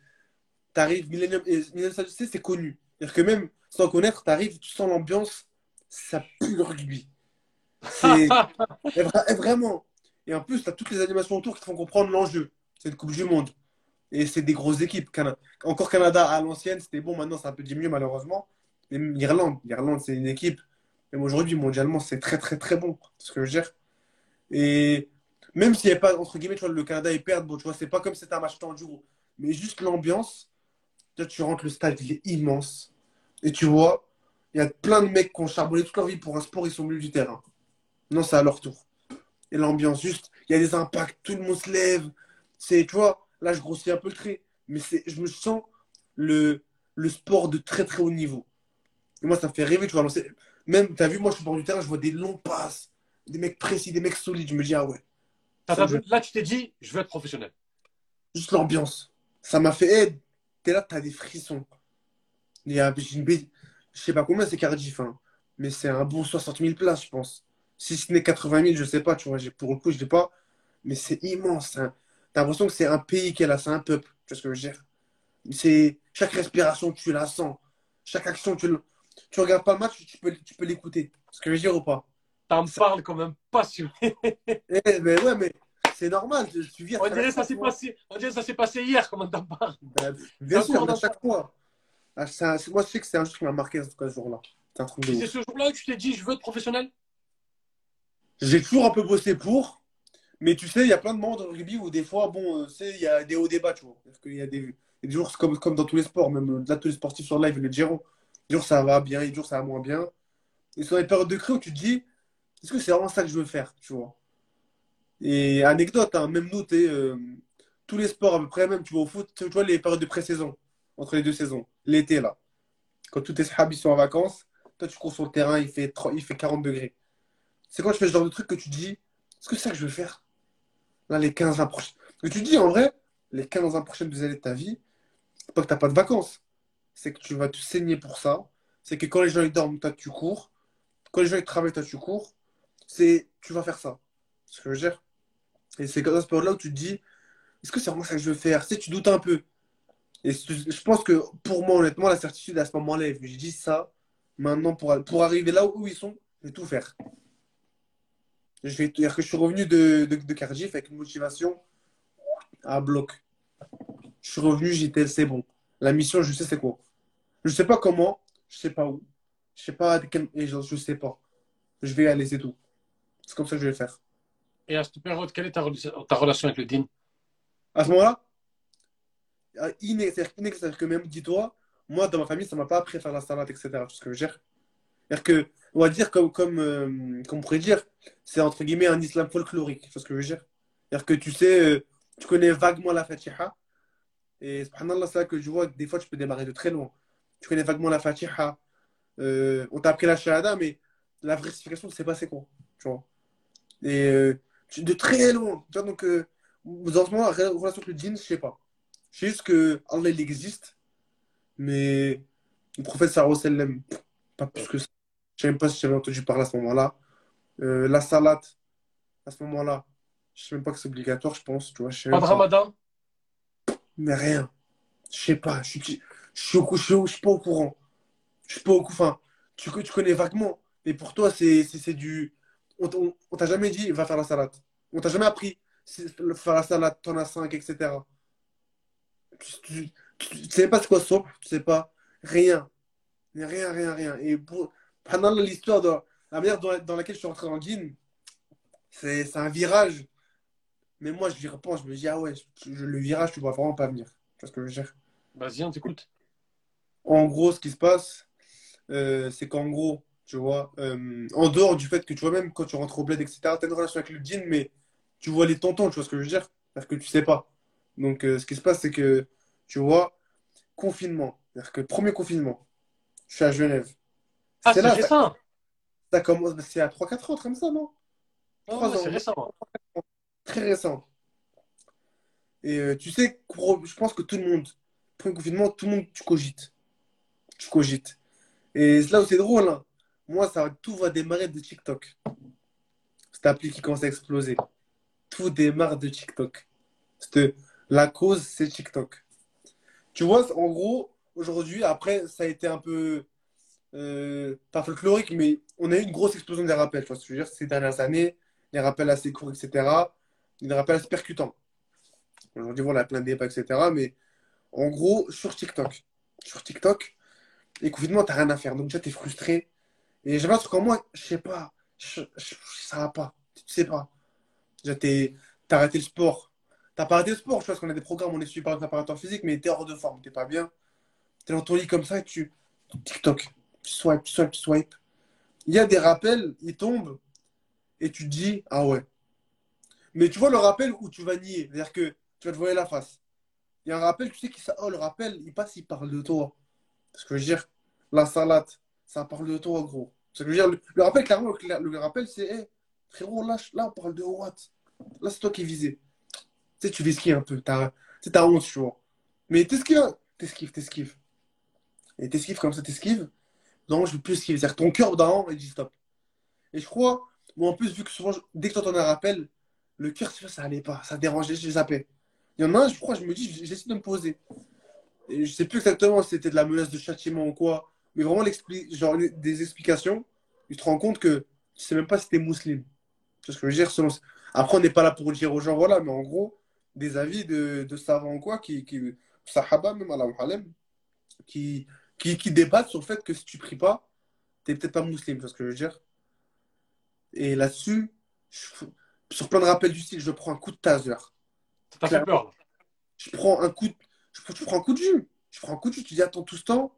T'arrives, Millennium, et Millennium Stadium, tu sais, c'est connu. C'est-à-dire que même sans connaître, t'arrives, tu sens l'ambiance, ça pue le rugby. C'est. (laughs) Vraiment. Et en plus, tu as toutes les animations autour qui te font comprendre l'enjeu. C'est une Coupe du Monde. Et c'est des grosses équipes. Encore Canada à l'ancienne, c'était bon. Maintenant, c'est un peu diminué, malheureusement. Même l'Irlande. L'Irlande, c'est une équipe. Même aujourd'hui, mondialement, c'est très, très, très bon. C'est ce que je veux. Et même s'il n'y a pas, entre guillemets, le Canada, ils perdent. Bon, tu vois, c'est pas comme c'était un match tendu. Mais juste l'ambiance. Vois, tu rentres, le stade, il est immense. Et tu vois, il y a plein de mecs qui ont charbonné toute leur vie pour un sport, ils sont milieu du terrain. Non, c'est à leur tour. Et l'ambiance, juste, il y a des impacts, tout le monde se lève. C'est, tu vois, là, je grossis un peu le trait. Mais c'est, je me sens le, le sport de très, très haut niveau. Et moi, ça me fait rêver, tu vois. Même, tu as vu, moi, je suis bord du terrain, je vois des longs passes, des mecs précis, des mecs solides. Je me dis, ah ouais, Ça, Là, tu t'es dit, je veux être professionnel. juste l'ambiance. Ça m'a fait, hey, t'es là, t'as des frissons. Il y a, une bêtise- je sais pas combien c'est Cardiff, hein, mais c'est un bon 60 000 places, je pense. Si ce n'est 80 000, je sais pas, tu vois, pour le coup, je l'ai pas, mais c'est immense. hein. T'as l'impression que c'est un pays qui est là, c'est un peuple, tu vois ce que je veux dire? C'est, chaque respiration, tu la sens. Chaque action, tu, le- tu regardes pas le match, tu peux, tu peux l'écouter. Ce que je veux dire ou pas? T'en parles comme un passionné. Eh, mais ouais, mais c'est normal, tu, tu vis à On dirait ça passé, on dirait ça s'est passé hier, comment t'en parles Bah, bien sûr, à dans chaque fois. Ah, un- moi, je sais que c'est un jour qui m'a marqué, en tout cas, ce jour-là. C'est truc ce jour-là que tu t'es dit, je veux être professionnel? J'ai toujours un peu bossé pour, mais tu sais, il y a plein de moments dans le rugby où des fois, bon, euh, il y a des hauts débats, tu vois. Parce qu'il y a des, il des jours, comme, comme dans tous les sports, même euh, là, tous les sportifs sur live, le diront. Des jours, ça va bien, des jours, ça va moins bien. Et sur les périodes de creux où tu te dis, est-ce que c'est vraiment ça que je veux faire, tu vois? Et anecdote, hein, même nous, euh, tous les sports à peu près, même tu vois au foot, tu vois les périodes de pré-saison, entre les deux saisons, l'été là, quand tous tes sahabis sont en vacances, toi tu cours sur le terrain, il fait, 30 il fait 40 degrés. C'est quand tu fais ce genre de truc que tu te dis, est-ce que c'est ça que je veux faire? Là, les 15 ans prochaines. Que tu dis en vrai, les 15 ans prochaines années de ta vie, c'est pas que t'as pas de vacances, c'est que tu vas te saigner pour ça, c'est que quand les gens ils dorment, toi tu cours. Quand les gens ils travaillent, toi tu cours. C'est, tu vas faire ça. C'est ce que je veux dire. Et c'est comme dans ce période-là où tu te dis, est-ce que c'est vraiment ça que je veux faire? Tu sais, tu doutes un peu. Et je pense que pour moi, honnêtement, la certitude à ce moment-là, je dis ça. Maintenant, pour, pour arriver là où ils sont, je vais tout faire. Je vais dire que je suis revenu de, de, de Cardiff avec une motivation à bloc. Je suis revenu, j'étais, c'est bon. La mission, je sais c'est quoi. Je sais pas comment, je sais pas où, je sais pas quel, je, sais pas. Je vais aller, c'est tout. C'est comme ça que je vais le faire. Et à cette période, quelle est ta, ta relation avec le din À ce moment-là, c'est-à-dire que même, dis-toi, moi, dans ma famille, ça m'a pas appris à faire la salade, etc. Tout ce que je. C'est-à-dire que, on va dire, comme, comme, euh, comme on pourrait dire, c'est entre guillemets un islam folklorique. Tu ce que je veux dire? C'est-à-dire que tu sais, euh, tu connais vaguement la Fatiha. Et subhanallah, c'est là que je vois que des fois, tu peux démarrer de très loin. Tu connais vaguement la Fatiha. Euh, on t'a appris la Shahada, mais la vraie signification, tu sais pas c'est quoi. Tu vois Et de très loin. Tu vois, donc, euh, ce moment, la relation avec le djinn, je sais pas. Je sais juste que Allah, il existe. Mais le prophète sallam, pas plus que ça. Je ne sais même pas si j'avais entendu parler à ce moment-là. Euh, la salade, à ce moment-là, je ne sais même pas que c'est obligatoire, je pense. Tu vois, je sais Pas de ramadan? Mais rien. Je sais pas. Je suis, je suis, au je suis, au- je suis pas au courant. Je suis pas au courant. Enfin, tu, tu connais vaguement. Mais pour toi, c'est c'est- c'est du. On, on, on t'a jamais dit, va faire la salade. On t'a jamais appris, faire la salade, t'en as 5, etc. Tu, tu, tu- tu sais pas c'est quoi soupe, tu sais pas. Rien. Rien, rien, rien. Et pour, l'histoire de la manière dans, laquelle je suis rentré en Guine, c'est c'est un virage. Mais moi, je j'y repense, je me dis, ah ouais, je- je- le virage, tu vas vraiment pas venir. Tu vois ce que je veux dire? Vas-y, on t'écoute. En gros, ce qui se passe, euh, c'est qu'en gros, tu vois, euh, en dehors du fait que tu vois, même quand tu rentres au bled, etc., tu as une relation avec le djinn, mais tu vois les tontons, tu vois ce que je veux dire? Parce que tu sais pas. Donc, euh, ce qui se passe, c'est que, tu vois, confinement. C'est-à-dire que premier confinement, je suis à Genève. Ah, C'est récent. ça commence, c'est à 3-4 ans, comme ça, non? Ouais, 3 ouais, c'est ans, récent. très récent. Et euh, tu sais, je pense que tout le monde, premier confinement, tout le monde, tu cogites. Tu cogites. Et c'est là où c'est drôle, hein. Moi, ça, tout va démarrer de TikTok. Cette appli qui commence à exploser. Tout démarre de TikTok. La cause, c'est TikTok. Tu vois, en gros, aujourd'hui, après, ça a été un peu, euh, pas folklorique, mais on a eu une grosse explosion des rappels. Je veux dire, ces dernières années, les rappels assez courts, etc. Des rappels assez percutants. Aujourd'hui, voilà, plein de débats, etc. Mais en gros, sur TikTok, sur TikTok, les confinements, t'as rien à faire. Donc déjà, t'es frustré. Et j'avais un truc en moi, je sais pas, je- je- ça va pas. Tu sais pas. Déjà, t'as arrêté le sport. T'as pas arrêté le sport, tu vois, parce qu'on a des programmes, on est suivi par un préparateur physique, mais t'es hors de forme, t'es pas bien. T'es dans ton lit comme ça et tu. TikTok. Tu swipes, tu swipes. Il y a des rappels, ils tombent, et tu te dis, ah ouais. Mais tu vois le rappel où tu vas nier, c'est-à-dire que tu vas te voiler la face. Il y a un rappel, tu sais que ça, oh, le rappel, il passe, il parle de toi. Ce que je veux dire, la salade, ça parle de toi, gros. Ce que je veux dire, le, rappel, clairement, le, rappel, c'est, hé, frérot, je- là, on parle de Watt. Là, c'est toi qui es visé. Tu sais, tu l'esquives un peu, t'as, honte, tu vois. Mais t'esquives, t'esquives, t'esquives. Et t'esquives comme ça, t'esquives. Non, je veux plus. C'est-à-dire que ton cœur, d'un il dit stop. Et je crois, moi, en plus, vu que souvent, dès que tu entends un rappel, le cœur, tu ça allait pas, ça dérangeait, je zappais. Il y en a un, je crois, je me dis, j'essaie de me poser. Et je sais plus exactement si c'était de la menace de châtiment ou quoi, mais vraiment genre, des explications, tu te rends compte que tu sais même pas si t'es musulman. C'est ce que je veux dire. Selon... Après, on n'est pas là pour dire aux gens, voilà, mais en gros, des avis de, de savants ou quoi, qui, qui, sahaba, même qui, qui, qui débattent sur le fait que si tu pries pas, t'es peut-être pas musulman, c'est ce que je veux dire? Et là-dessus, je- sur plein de rappels du style, je prends un coup de taser. Ça t'a fait peur. Je prends un coup de, je, je prends un coup de jus. Je prends un coup de jus. Tu dis, attends, tout ce temps,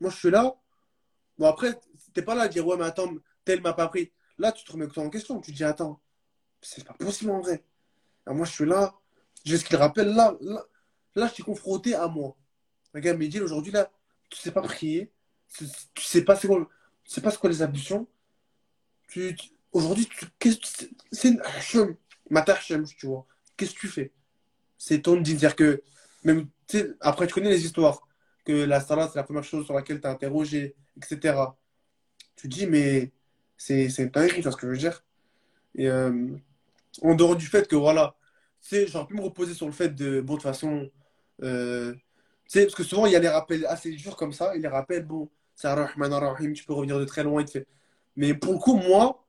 moi je suis là. Bon, après, t'es pas là à dire, ouais, mais attends, tel m'a pas pris. Là, tu te remets en question. Tu te dis, attends, c'est pas possible en vrai. Alors, moi, je suis là. J'ai ce qu'il rappelle. Là, là, là, je suis confronté à moi. Un gars me dit, aujourd'hui, là, tu sais pas prier. Tu sais pas c'est quoi, pas c'est quoi les ablutions. Tu, tu- aujourd'hui, c'est une hachem, tu vois. Qu'est-ce que tu fais? C'est ton dit dire que, même, après, tu connais les histoires. que la salade, c'est la première chose sur laquelle tu as interrogé, etc. Tu dis, mais c'est une dinguerie, tu ce que je veux dire? Et euh, en dehors du fait que, voilà, tu sais, j'aurais pu me reposer sur le fait de, bon, de toute façon, euh, sais, parce que souvent, il y a les rappels assez durs comme ça, et les rappels, bon, c'est Ar-Rahman Ar-Rahim, tu peux revenir de très loin, il te fait. Mais pour le coup, moi,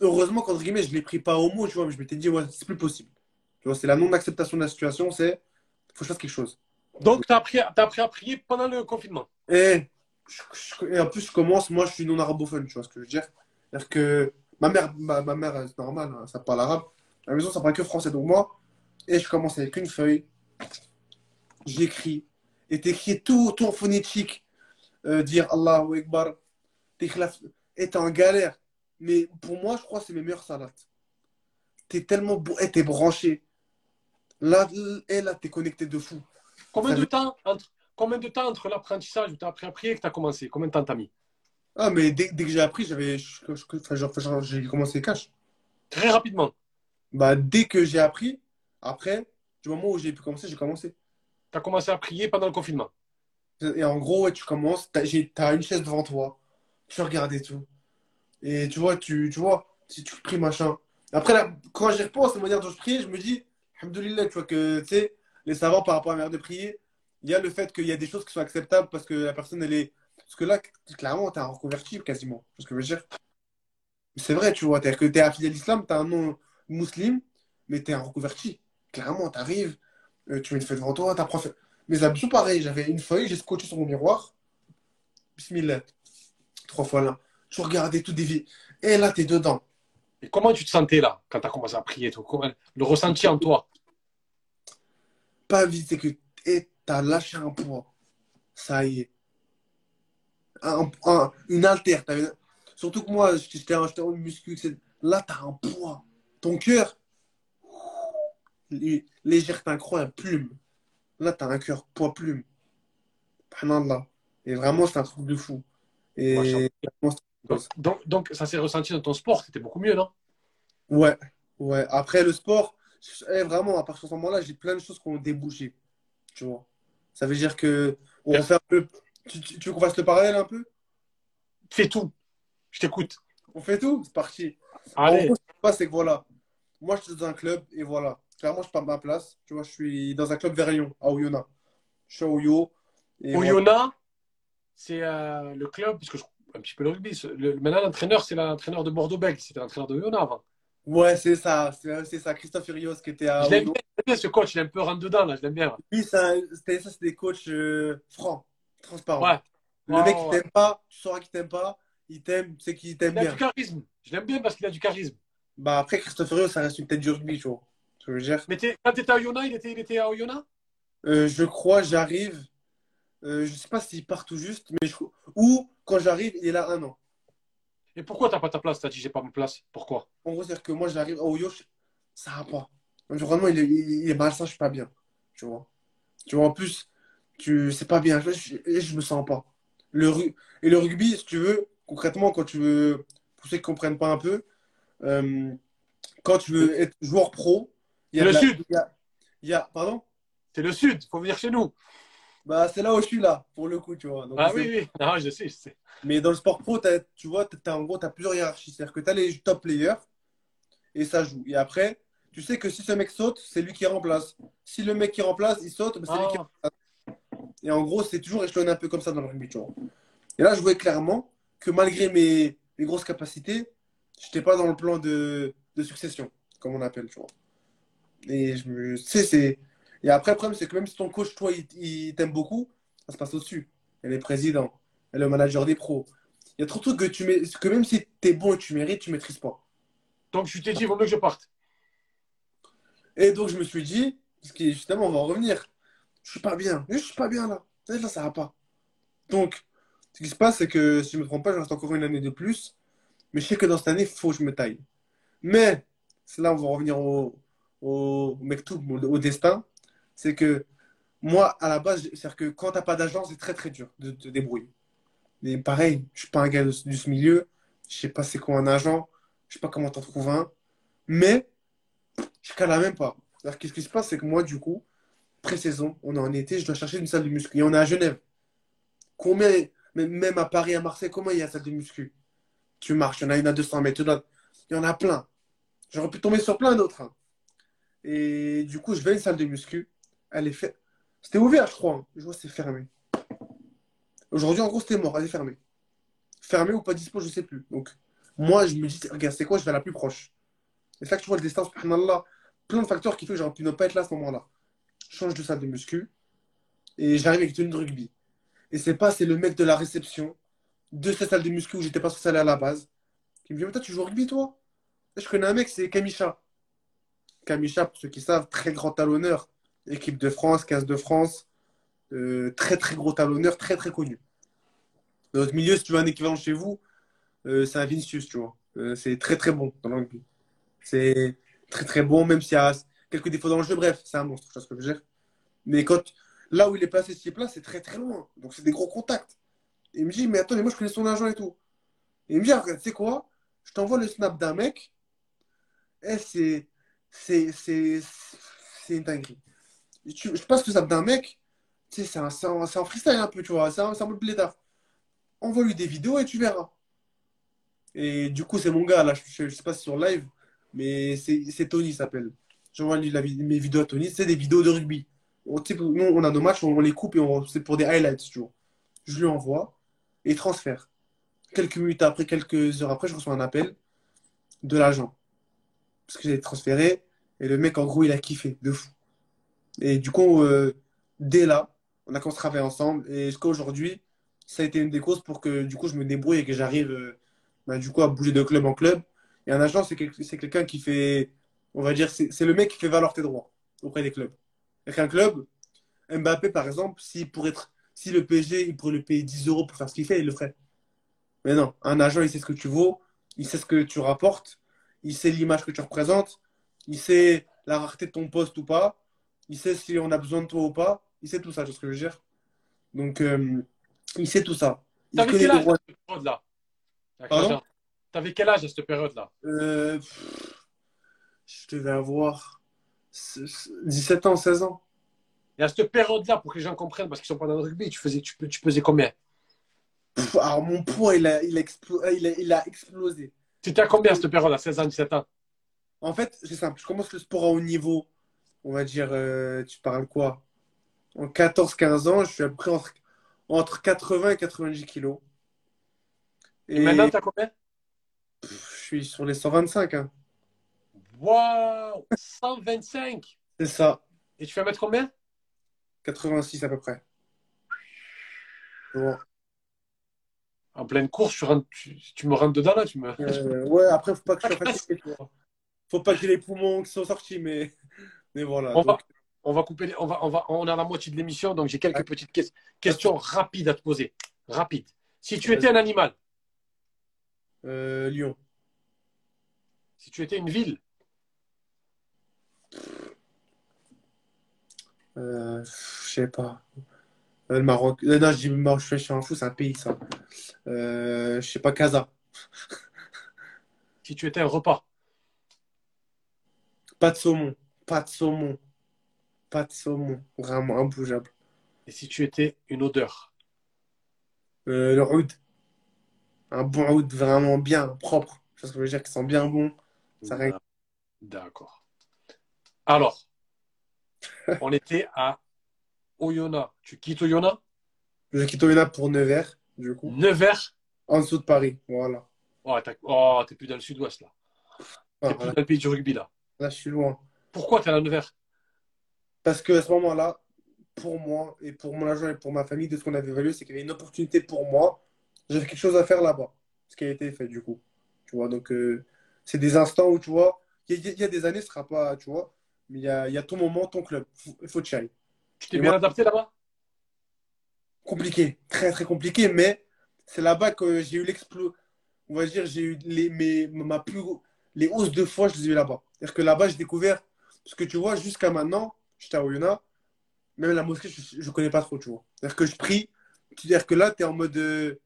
heureusement qu'entre guillemets, je ne l'ai pris pas au mot, tu vois, mais je m'étais dit, ouais, c'est plus possible. Tu vois, c'est la non-acceptation de la situation, c'est, faut que je fasse quelque chose. Donc, tu as appris, appris à prier pendant le confinement. Et, je- je- et en plus, je commence, moi, je suis non-arabophone, tu vois ce que je veux dire? C'est-à-dire que ma mère, ma, ma mère, c'est normal, hein, ça parle arabe. À la maison, ça parle que français. Donc, moi, et je commence avec une feuille, j'écris, et t'écris tout, tout en phonétique, euh, dire Allahu Akbar, et t'es en galère. Mais pour moi, je crois que c'est mes meilleures salades. T'es tellement beau, et t'es branché. Là, et là, t'es connecté de fou. Combien Ça de veut- temps entre, combien de temps entre l'apprentissage où tu as appris à prier et que tu as commencé? Combien de temps t'as mis? Ah, mais dès, dès que j'ai appris, j'avais, j'ai commencé cash. Très rapidement. Bah, dès que j'ai appris, après, du moment où j'ai pu commencer, j'ai commencé. Tu as commencé à prier pendant le confinement. Et en gros, tu commences, j'ai- t'as une chaise devant toi, tu regardes et tout. Et tu vois, tu, tu vois, si tu pries, machin. Après, là, quand j'y repense, la manière dont je prie, je me dis, Alhamdoulilah, tu vois, que, tu sais, les savants, par rapport à la manière de prier, il y a le fait qu'il y a des choses qui sont acceptables parce que la personne, elle est. Parce que là, clairement, t'es un reconverti quasiment. Ce que je veux dire? C'est vrai, tu vois, t'es, que t'es affilié à l'islam, t'as un nom musulman, mais t'es un reconverti. Clairement, t'arrives, euh, tu mets une feuille devant toi, t'apprends. Mes habits sont pareils. J'avais une feuille, j'ai scotché sur mon miroir. Bismillah. Trois fois là. Tu regardais tout dévié. Et là, t'es dedans. Et comment tu te sentais là, quand tu as commencé à prier tout? Le ressenti en toi? Pas vite, c'est que et t'as lâché un poids. Ça y est. Un- un- une altère. Surtout que moi, j'étais en muscu. Là, t'as un poids. Ton cœur, lé- légèreté incroyable, plume. Là, t'as un cœur poids plume. Subhanallah. Et vraiment, c'est un truc de fou. Et donc, donc, donc, ça s'est ressenti dans ton sport, c'était beaucoup mieux, non? Ouais, ouais. Après, le sport, eh, vraiment, à partir de ce moment-là, j'ai plein de choses qui ont débouché. Tu vois. Ça veut dire que on un peu. Tu, tu- tu veux qu'on fasse le parallèle un peu? Fais tout. Je t'écoute. On fait tout? C'est parti. En Allez. gros, ce qui se passe, c'est que voilà. Moi, je suis dans un club et voilà. Clairement, je pars ma place. Tu vois, je suis dans un club vers Lyon, à Oyonnax. Je suis à Oyo. Oyonnax, c'est euh, le club, parce que je un petit peu le rugby. le- maintenant, l'entraîneur, c'est l'entraîneur de Bordeaux-Bègles. C'était l'entraîneur de Oyonnax avant. Ouais, c'est ça. C'est c'est ça. Christophe Urios qui était à je l'aime bien, bien, ce coach, il est un peu rentre dedans, là, je l'aime bien. C'est un- c'était ça, c'est des coachs euh, francs, transparents. Ouais. Le mec, il ouais. t'aime pas, tu sauras qu'il t'aime pas, il t'aime, sais qu'il t'aime Il a bien. du charisme. Je l'aime bien parce qu'il a du charisme. Bah après, Christophe Urios, ça reste une tête du rugby, tu vois. Veux dire. Mais t'es- quand tu étais à Oyonnax, il était, il était à Oyonnax? Euh, je crois, j'arrive, euh, je sais pas s'il part tout juste, mais je... ou quand j'arrive, il est là un an. Et pourquoi t'as pas ta place? T'as dit j'ai pas ma place. Pourquoi? En gros, c'est-à-dire que moi, j'arrive à Oyo, je- ça va pas. L'environnement, il est, il est malsain, je suis pas bien, tu vois? Tu vois, en plus, tu... c'est pas bien, je, je, je me sens pas. Le Et le rugby, si tu veux, concrètement, quand tu veux, pour ceux qui comprennent pas un peu, euh, quand tu veux être joueur pro, il y a Le la- Sud. il y a, il y a- pardon? C'est le Sud, faut venir chez nous. Bah, c'est là où je suis là, pour le coup, tu vois. Donc, Ah c'est- oui, oui. Ah, je sais, je sais. Mais dans le sport pro, tu vois, t'as, en gros, tu as plusieurs hiérarchies. C'est-à-dire que tu as les top players et ça joue. Et après, tu sais que si ce mec saute, c'est lui qui remplace. Si le mec qui remplace, il saute, bah, c'est lui qui Ah, remplace. Et en gros, c'est toujours échelonné un peu comme ça dans le rugby, tu vois. Et là, je voyais clairement que malgré mes, mes grosses capacités, je n'étais pas dans le plan de, de succession, comme on appelle, tu vois. Et je me. Tu sais, c'est. Et après, le problème, c'est que même si ton coach, toi, il, il t'aime beaucoup, ça se passe au-dessus. Elle est président, elle est le manager des pros. Il y a trop de trucs que, tu mets, que même si tu es bon et tu mérites, tu ne maîtrises pas. donc je t'ai dit, il vaut mieux que je parte. Et donc, je me suis dit, parce que justement, on va en revenir. Je suis pas bien. Je suis pas bien là. Là, ça va pas. Donc, ce qui se passe, c'est que si je me trompe pas, je reste encore une année de plus. Mais je sais que dans cette année, il faut que je me taille. Mais, c'est là on va revenir au, au, mektoub, au, destin. C'est que moi, à la base, c'est-à-dire que quand t'as pas d'agent, c'est très très dur de te débrouiller. Mais pareil, je suis pas un gars de, ce milieu. Je sais pas c'est quoi un agent. Je sais pas comment t'en trouves un. Mais, je cale même pas. C'est-à-dire qu'est-ce qui se passe, c'est que moi, du coup, pré-saison, on est en été, je dois chercher une salle de muscu. Et on est à Genève. Combien, même à Paris, à Marseille, comment il y a salle de muscu? Tu marches, il y en a une à 200 mètres, il y en a plein. J'aurais pu tomber sur plein d'autres. hein. Et du coup, je vais à une salle de muscu. Elle est faite. C'était ouvert, je crois. hein. Je vois, c'est fermé. Aujourd'hui, en gros, c'était mort. Elle est fermée. Fermée ou pas dispo, je sais plus. Donc, moi, je me dis, regarde, c'est quoi? Je vais à la plus proche. Et là que tu vois le destin, subhanallah. Plein de facteurs qui font que j'aurais pu ne pas être là à ce moment-là. Je change de salle de muscu. Et j'arrive avec une rugby. Et c'est pas, c'est le mec de la réception de cette salle de muscu où j'étais pas censé aller à la base qui me dit, mais toi, tu joues au rugby, toi? Je connais un mec, c'est Kamisha. Kamisha, pour ceux qui savent, très grand talonneur. Équipe de France, 15 de France. Euh, très, très gros talonneur, très, très connu. Dans notre milieu, si tu veux un équivalent chez vous, euh, c'est un Vinicius, tu vois. Euh, c'est très, très bon dans rugby. C'est très, très bon, même s'il y a quelques défauts dans le jeu. Bref, c'est un monstre, tu vois ce que je veux dire. Mais quand, là où il est placé, ce type-là, c'est très, très loin. Donc, c'est des gros contacts. Il me dit, mais attends, moi, je connais son agent et tout. Il me dit, regarde, tu sais quoi? Je t'envoie le snap d'un mec. Et c'est. C'est. Une dinguerie. Tu- je passe le snap d'un mec. Tu sais, c'est un, un, un freestyle un peu, tu vois. C'est un, un blédard. Envoie-lui des vidéos et tu verras. Et du coup, c'est mon gars, là. Je, je sais pas si sur live, mais c'est Tony, s'appelle. J'envoie lui la mes vidéos à Tony. C'est des vidéos de rugby. On, nous, on a nos matchs, on, les coupe et c'est pour des highlights, tu vois. Je lui envoie et il transfère. Quelques minutes après, quelques heures après, je reçois un appel de l'agent. Parce que j'ai transféré et le mec, en gros, il a kiffé de fou. Et du coup, euh, dès là, on a commencé à travailler ensemble. Et jusqu'à aujourd'hui, ça a été une des causes pour que du coup, je me débrouille et que j'arrive euh, bah, du coup, à bouger de club en club. Et un agent, c'est quel- c'est quelqu'un qui fait, on va dire, c'est le mec qui fait valoir tes droits auprès des clubs. Avec un club, Mbappé, par exemple, si, pour être, si le PSG, il pourrait le payer 10 euros pour faire ce qu'il fait, il le ferait. Mais non, un agent, il sait ce que tu vaux, il sait ce que tu rapportes, il sait l'image que tu représentes, il sait la rareté de ton poste ou pas, il sait si on a besoin de toi ou pas, il sait tout ça, tu vois ce que je veux dire? Donc, euh, il sait tout ça. Il T'avais quel âge à cette période-là? Pardon? T'avais quel âge à cette période-là? Euh, je devais avoir 17 ans, 16 ans. Et à cette période-là, pour que les gens comprennent, parce qu'ils sont pas dans le rugby, tu, faisais, tu, tu pesais combien? Pff, alors, mon poids, il a, il a, explo- il a, il a explosé. Tu étais à combien à cette période-là 16 ans, 17 ans? En fait, c'est simple. Je commence le sport à haut niveau. On va dire, euh, tu parles quoi? En 14-15 ans, je suis à peu près entre, entre 80 et 90 kilos. Et, Et maintenant, t'as combien? Pff, je suis sur les 125. hein. Waouh 125 C'est ça. Et tu fais mettre combien? 86 à peu près. Ouais. En pleine course, tu, rentres- tu, tu me rentres dedans là, tu me. Euh, ouais, après, faut pas que je sois (laughs) fatigué. Faut pas que j'ai les poumons qui sont sortis, mais, (laughs) mais voilà. On va, on va couper, les- on va, on va, on est à la moitié de l'émission, donc j'ai quelques petites ques- questions rapides à te poser. Rapides. Si tu étais un animal, euh, Lyon. si tu étais une ville, Euh, je sais pas. Euh, le Maroc. Euh, non, je dis Maroc, je suis un fou, c'est un pays, ça. Euh, je sais pas, Casa. si tu étais un repas, Pas de saumon. Pas de saumon. Pas de saumon. Vraiment imbougeable. et si tu étais une odeur, Euh, le oud. Un bon oud vraiment bien, propre. Je sais ce que je veux dire, qui sent bien bon. Ça. D'accord. Alors, on était à Oyonnax. Tu quittes Oyonnax? Je quitte Oyonnax pour Nevers, du coup. Nevers? En dessous de Paris. Voilà. Oh, oh, t'es plus dans le sud-ouest là. Ah, T'es plus voilà. dans le pays du rugby là. Là, je suis loin. Pourquoi t'es à Nevers? Parce que à ce moment-là, pour moi et pour mon agent et pour ma famille, de ce qu'on avait évalué, c'est qu'il y avait une opportunité pour moi. J'avais quelque chose à faire là-bas. Ce qui a été fait, du coup. Tu vois, donc euh, c'est des instants où, tu vois, il y, a- il y a des années, ce sera pas, tu vois, mais il y a, il y a ton moment, ton club. Il faut que tu ailles. Tu t'es bien moi- adapté là-bas? Compliqué, très très compliqué, mais c'est là-bas que j'ai eu l'explo. On va dire, j'ai eu les, mes, ma plus, les hausses de foi, je les ai eu là-bas. C'est-à-dire que là-bas, j'ai découvert. Parce que tu vois, jusqu'à maintenant, j'étais à Oyonnax, même la mosquée, je ne connais pas trop, tu vois. C'est-à-dire que je prie. C'est-à-dire que là, tu es en mode. euh,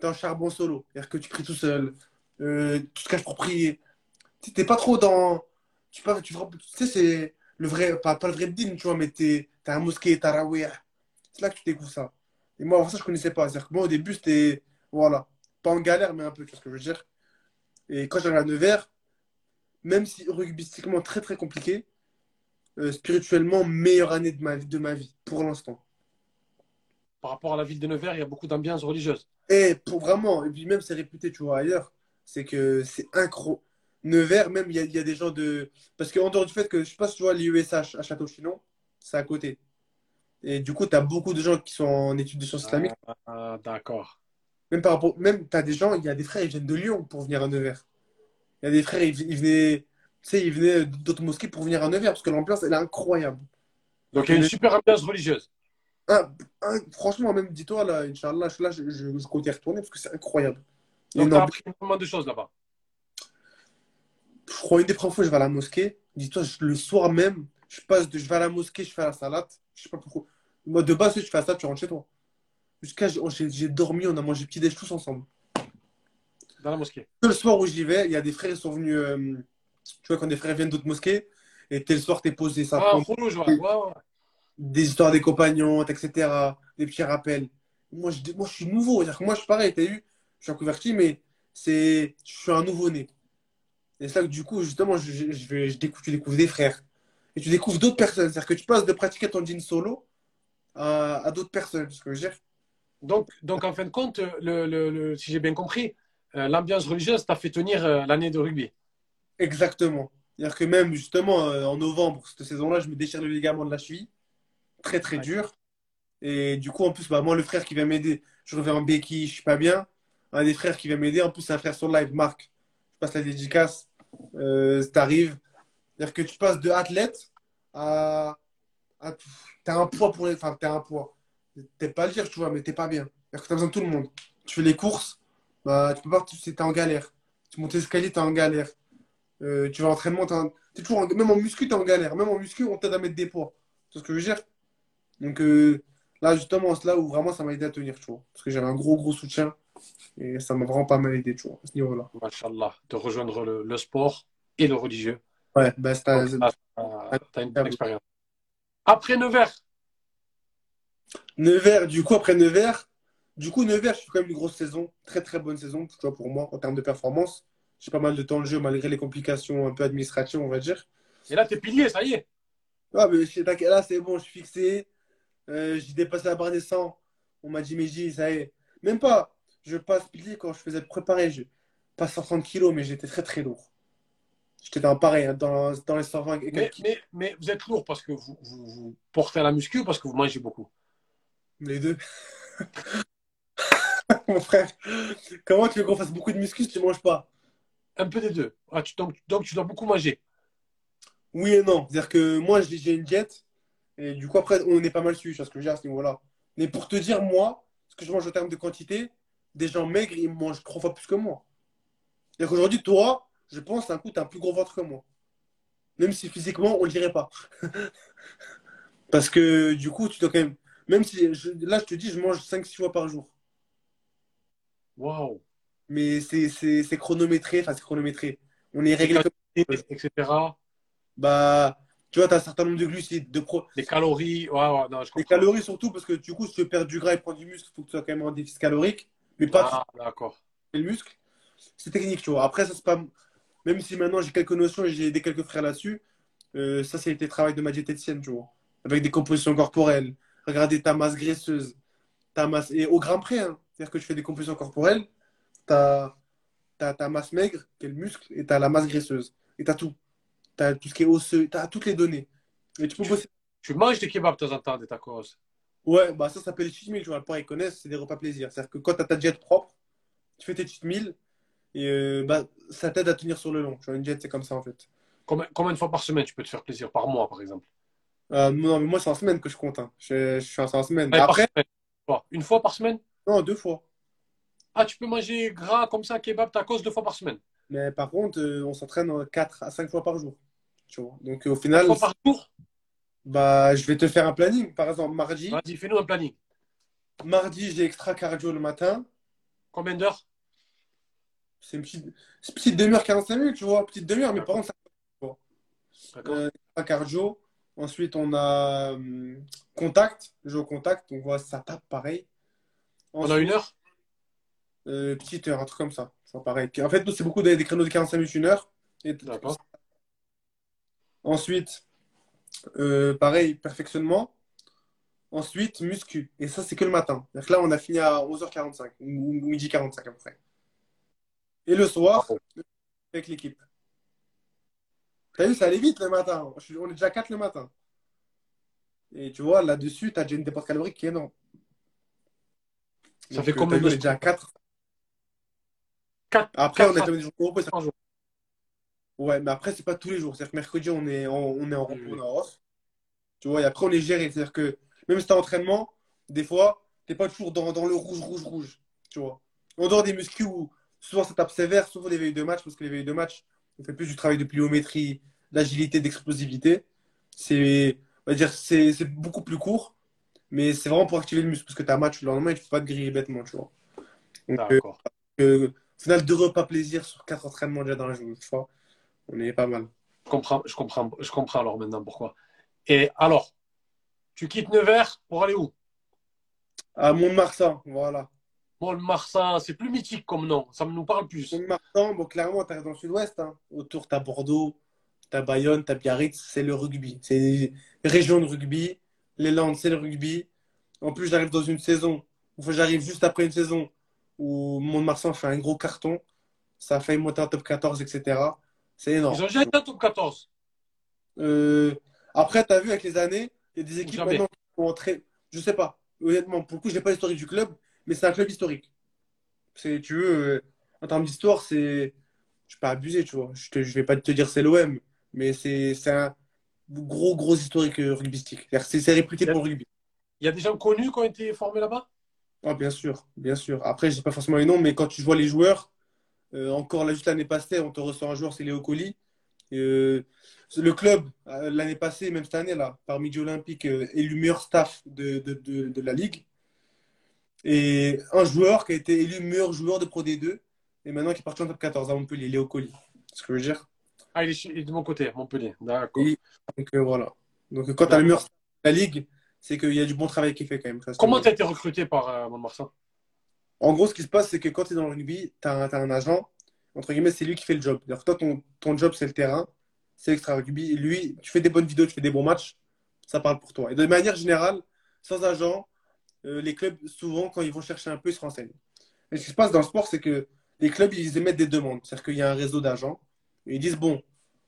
t'es en charbon solo. C'est-à-dire que tu pries tout seul. Euh, tu te caches pour prier. Tu n'es pas trop dans. Tu, pas, tu, tu sais, c'est le vrai. Pas, pas le vrai dîme, tu vois, mais tu es, un mosquée, tarawih. C'est là que tu découvres ça. Et moi, avant ça, je connaissais pas. C'est-à-dire que moi, au début, c'était, voilà, pas en galère, mais un peu, tu vois ce que je veux dire. Et quand j'arrive à Nevers, même si rugbystiquement très très compliqué, euh, spirituellement, meilleure année de ma, de ma vie, pour l'instant. Par rapport à la ville de Nevers, il y a beaucoup d'ambiance religieuse. Et pour vraiment, et puis même c'est réputé, tu vois, ailleurs, c'est que c'est incroyable. Nevers, même, il y, a, il y a des gens de. Parce qu'en dehors du fait que, je sais pas si tu vois, l'IUSH à Château-Chinon, c'est à côté. Et du coup, tu as beaucoup de gens qui sont en études de sciences islamiques. Ah, ah, d'accord. Même par rapport, même, tu as des gens, il y a des frères, ils viennent de Lyon pour venir à Nevers. Il y a des frères, ils, ils venaient, tu sais, ils venaient d'autres mosquées pour venir à Nevers parce que l'ambiance, elle est incroyable. Donc il y a une super ambiance religieuse. Un- un- franchement, même dis-toi, là, Inch'Allah, là, je, je, je compte y retourner parce que c'est incroyable. Donc tu as appris énormément de choses là-bas. Je crois une des premières fois je vais à la mosquée, dis-toi, le soir même, je passe de je vais à la mosquée, je fais la salade. Je sais pas pourquoi. Moi, de base, tu fais la salade, tu rentres chez toi. Jusqu'à, j'ai j'ai- dormi, on a mangé petit déj tous ensemble. Dans la mosquée. Le soir où j'y vais, il y a des frères qui sont venus. euh, tu vois, quand des frères viennent d'autres mosquées, et tel soir, t'es posé ça. Ah, Khourouj, ouais. Ouais, ouais. des histoires des compagnons, etc. Des petits rappels. Moi, je, moi, je suis nouveau. Que moi, je suis pareil, t'as vu, je suis un converti, mais c'est, je suis un nouveau-né. Et c'est là que du coup, justement, je, je, je vais, je découvre, tu découvres des frères. Et tu découvres d'autres personnes. C'est-à-dire que tu passes de pratiquer ton jean solo à, à d'autres personnes. Ce que je veux dire? Donc, donc, en fin de compte, le, le- le- si j'ai bien compris, euh, l'ambiance religieuse t'a fait tenir euh, l'année de rugby. Exactement. C'est-à-dire que même, justement, euh, en novembre, cette saison-là, je me déchire le ligament de la cheville. Très, très Ouais. dur. Et du coup, en plus, bah, moi, le frère qui vient m'aider, je reviens en béquille, je suis pas bien. Un des frères qui vient m'aider, en plus, c'est un frère sur live, Marc. Je passe la dédicace. Euh, ça t'arrive. C'est-à-dire que tu passes de athlète à. t'as un poids pour les. Enfin, t'as un poids. T'es pas le dire, tu vois, mais t'es pas bien. C'est-à-dire que t'as besoin de tout le monde. Tu fais les courses, bah, tu peux pas, tu- t'es en galère. Tu montes l'escalier, t'es en galère. Euh, tu vas l'entraînement, t'es, toujours en- même en muscu, t'es en galère. Même en muscu, on t'aide à mettre des poids. C'est ce que je veux dire? Donc euh, là, justement, c'est là où vraiment ça m'a aidé à tenir, tu vois. Parce que j'avais un gros, gros soutien. Et ça m'a vraiment pas mal aidé, tu vois, à ce niveau-là. Machallah, de rejoindre le, le sport et le religieux. Ouais, là, t'as- t'as une bonne expérience. Après Nevers, Nevers, du coup, après Nevers, du coup, Nevers, je fais quand même une grosse saison. Très, très bonne saison, tu vois, pour moi, en termes de performance. J'ai pas mal de temps de jeu, malgré les complications un peu administratives, on va dire. et là, t'es pilier, ça y est. Ah, mais je sais, là, c'est bon, je suis fixé. Euh, j'ai dépassé la barre des 100. On m'a dit, Meji, ça y est. Même pas. Je passe pilier quand je faisais préparer. Je passe 130 kilos, mais j'étais très, très lourd. J'étais dans pareil, hein, dans, dans les 120 et Mais, mais, mais vous êtes lourd parce que vous, vous, vous portez à la muscu ou parce que vous mangez beaucoup? Les deux. (laughs) Mon frère, comment tu veux qu'on fasse beaucoup de muscu si tu manges pas? Un peu des deux. Ah, tu, donc, donc, tu dois beaucoup manger. Oui et non. C'est-à-dire que moi, j'ai une diète. Et du coup, après, on est pas mal su, je ce que je veux dire à ce niveau-là. Mais pour te dire, moi, ce que je mange en termes de quantité, des gens maigres, ils mangent trois fois plus que moi. C'est-à-dire qu'aujourd'hui, toi, je pense, un coup, tu as un plus gros ventre que moi. Même si physiquement, on ne le dirait pas. (laughs) Parce que du coup, tu dois quand même. Même si. je- là, je te dis, je mange 5-6 fois par jour. Waouh. Mais c'est chronométré. Enfin, c'est chronométré. On est réglé comme. Etc. Bah, tu vois, tu as un certain nombre de glucides, de pro. Les calories. Ouais, ouais, non, je Les comprends. calories surtout, parce que du coup, si tu veux perdre du gras et prendre du muscle, il faut que tu sois quand même en déficit calorique. Mais pas Ah, le muscle. C'est technique, tu vois. Après, ça, c'est pas. Même si maintenant j'ai quelques notions et j'ai aidé quelques frères là-dessus, euh, ça, c'est le travail de ma diététicienne, tu vois. Avec des compositions corporelles. Regardez ta masse graisseuse, ta masse. Et au gramme près, hein. C'est-à-dire que tu fais des compositions corporelles, tu as, ta masse maigre, qui est le muscle, et tu as la masse graisseuse. Et tu as tout. Tu as tout ce qui est osseux, tu as toutes les données. Et tu peux bosser. Tu manges des kebabs de temps en temps, des tacos. Ouais, bah ça s'appelle cheat meal, tu vois, le point ils connaissent, c'est des repas plaisir. C'est-à-dire que quand tu as ta diète propre, tu fais tes cheat meals et euh, bah, ça t'aide à tenir sur le long. Tu vois, une diète, c'est comme ça en fait. Combien, combien de fois par semaine tu peux te faire plaisir? Par mois, par exemple? Euh, non, mais moi, c'est en semaine que je compte. hein. Je, je suis en, semaine. Ouais, Après, semaine. Une fois par semaine? Non, deux fois. Ah, tu peux manger gras comme ça, kebab, tacos, deux fois par semaine? Mais par contre, euh, on s'entraîne 4 à 5 fois par jour. Tu vois. Donc euh, au final, fois par jour? Bah, je vais te faire un planning. Par exemple, mardi, Vas-y, fais-nous un planning. mardi j'ai extra cardio le matin. Combien d'heures? C'est une petite, une petite demi-heure, 45 minutes, tu vois. Petite demi-heure, mais par contre, ça D'accord. Euh, cardio. Ensuite, on a hum, contact. Je au contact. Donc, voilà, ça tape pareil. Pendant une heure? Euh, Petite heure, un truc comme ça. Pareil. En fait, nous, c'est beaucoup des, des créneaux de 45 minutes, une heure. Et. Ensuite, euh, pareil, perfectionnement. Ensuite, muscu. Et ça, c'est que le matin. C'est-à-dire que là, on a fini à 11h45 ou ou midi 45 à peu près. Et le soir, avec l'équipe. T'as vu, ça allait vite le matin. On est déjà 4 le matin. Et tu vois, là-dessus, t'as déjà une dépense calorique qui est énorme. Ça Donc, fait euh, combien de On est déjà à 4. Quatre- Après, on a même des jours de repos. Ouais, mais après, c'est pas tous les jours. C'est-à-dire que mercredi, on est en, on est en repos, on est en off. Tu vois, et après, on est géré. C'est-à-dire que même si t'as entraînement, des fois, t'es pas toujours dans, dans le rouge, rouge, rouge. Tu vois. En dehors des muscu où souvent ça tape sévère, souvent les veilles de match, parce que les veilles de match, on fait plus du travail de pliométrie, d'agilité, d'explosivité. C'est, on va dire, c'est c'est beaucoup plus court, mais c'est vraiment pour activer le muscle, parce que t'as un match le lendemain, il faut pas te griller bêtement, tu vois. Donc, euh, D'accord. euh, au final, deux repas plaisir sur quatre entraînements déjà dans la journée, tu vois. On est pas mal. Je comprends, je comprends, je comprends alors maintenant pourquoi. Et alors, tu quittes Nevers pour aller où? À Mont-de-Marsan, voilà. Bon, le Marsan, c'est plus mythique comme nom, ça me nous parle plus. Mont-de-Marsan, bon, clairement, t'arrives dans le sud-ouest. hein. Autour, t'as Bordeaux, t'as Bayonne, t'as Biarritz, c'est le rugby. C'est une région de rugby. Les Landes, c'est le rugby. En plus, j'arrive dans une saison, enfin, j'arrive juste après une saison où Mont-de-Marsan fait un gros carton. Ça a failli monter en top 14, etc. C'est énorme. Ils ont déjà été en top 14. Euh, après, tu as vu avec les années, il y a des équipes Jamais. maintenant qui sont entrées. Je sais pas. Honnêtement, pour le coup, je n'ai pas l'historique du club, mais c'est un club historique. C'est, tu veux, euh, en termes d'histoire, c'est. Je ne vais pas abuser, tu vois. Je ne vais pas te dire c'est l'OM, mais c'est c'est un gros, gros historique euh, rugbystique. C'est c'est réputé pour le rugby. Il y a des gens connus qui ont été formés là-bas? Ah, bien sûr, bien sûr. Après, je sais pas forcément les noms, mais quand tu vois les joueurs, euh, encore là, juste l'année passée, on te ressort un joueur, c'est Léo Colli. Euh, le club, euh, l'année passée, même cette année, là, par Midi Olympique, élu meilleur staff de, de, de, de la Ligue. Et un joueur qui a été élu meilleur joueur de Pro D2, et maintenant qui est parti en top 14 à Montpellier, Léo Colli. Ce que je veux dire. Ah, il est, chez- il est de mon côté, Montpellier. D'accord. Donc euh, voilà. Donc quand tu as le meilleur staff de la Ligue, c'est qu'il y a du bon travail qui est fait quand même. Ça, Comment tu as été recruté par Mont-de-Marsan En gros, ce qui se passe, c'est que quand tu es dans le rugby, tu as, un agent, entre guillemets, c'est lui qui fait le job. Que toi, ton, job, c'est le terrain, c'est l'extra rugby. Lui, tu fais des bonnes vidéos, tu fais des bons matchs, ça parle pour toi. Et de manière générale, sans agent, euh, les clubs, souvent, quand ils vont chercher un peu, ils se renseignent. Et ce qui se passe dans le sport, c'est que les clubs, ils émettent des demandes. C'est-à-dire qu'il y a un réseau d'agents. Ils disent, bon,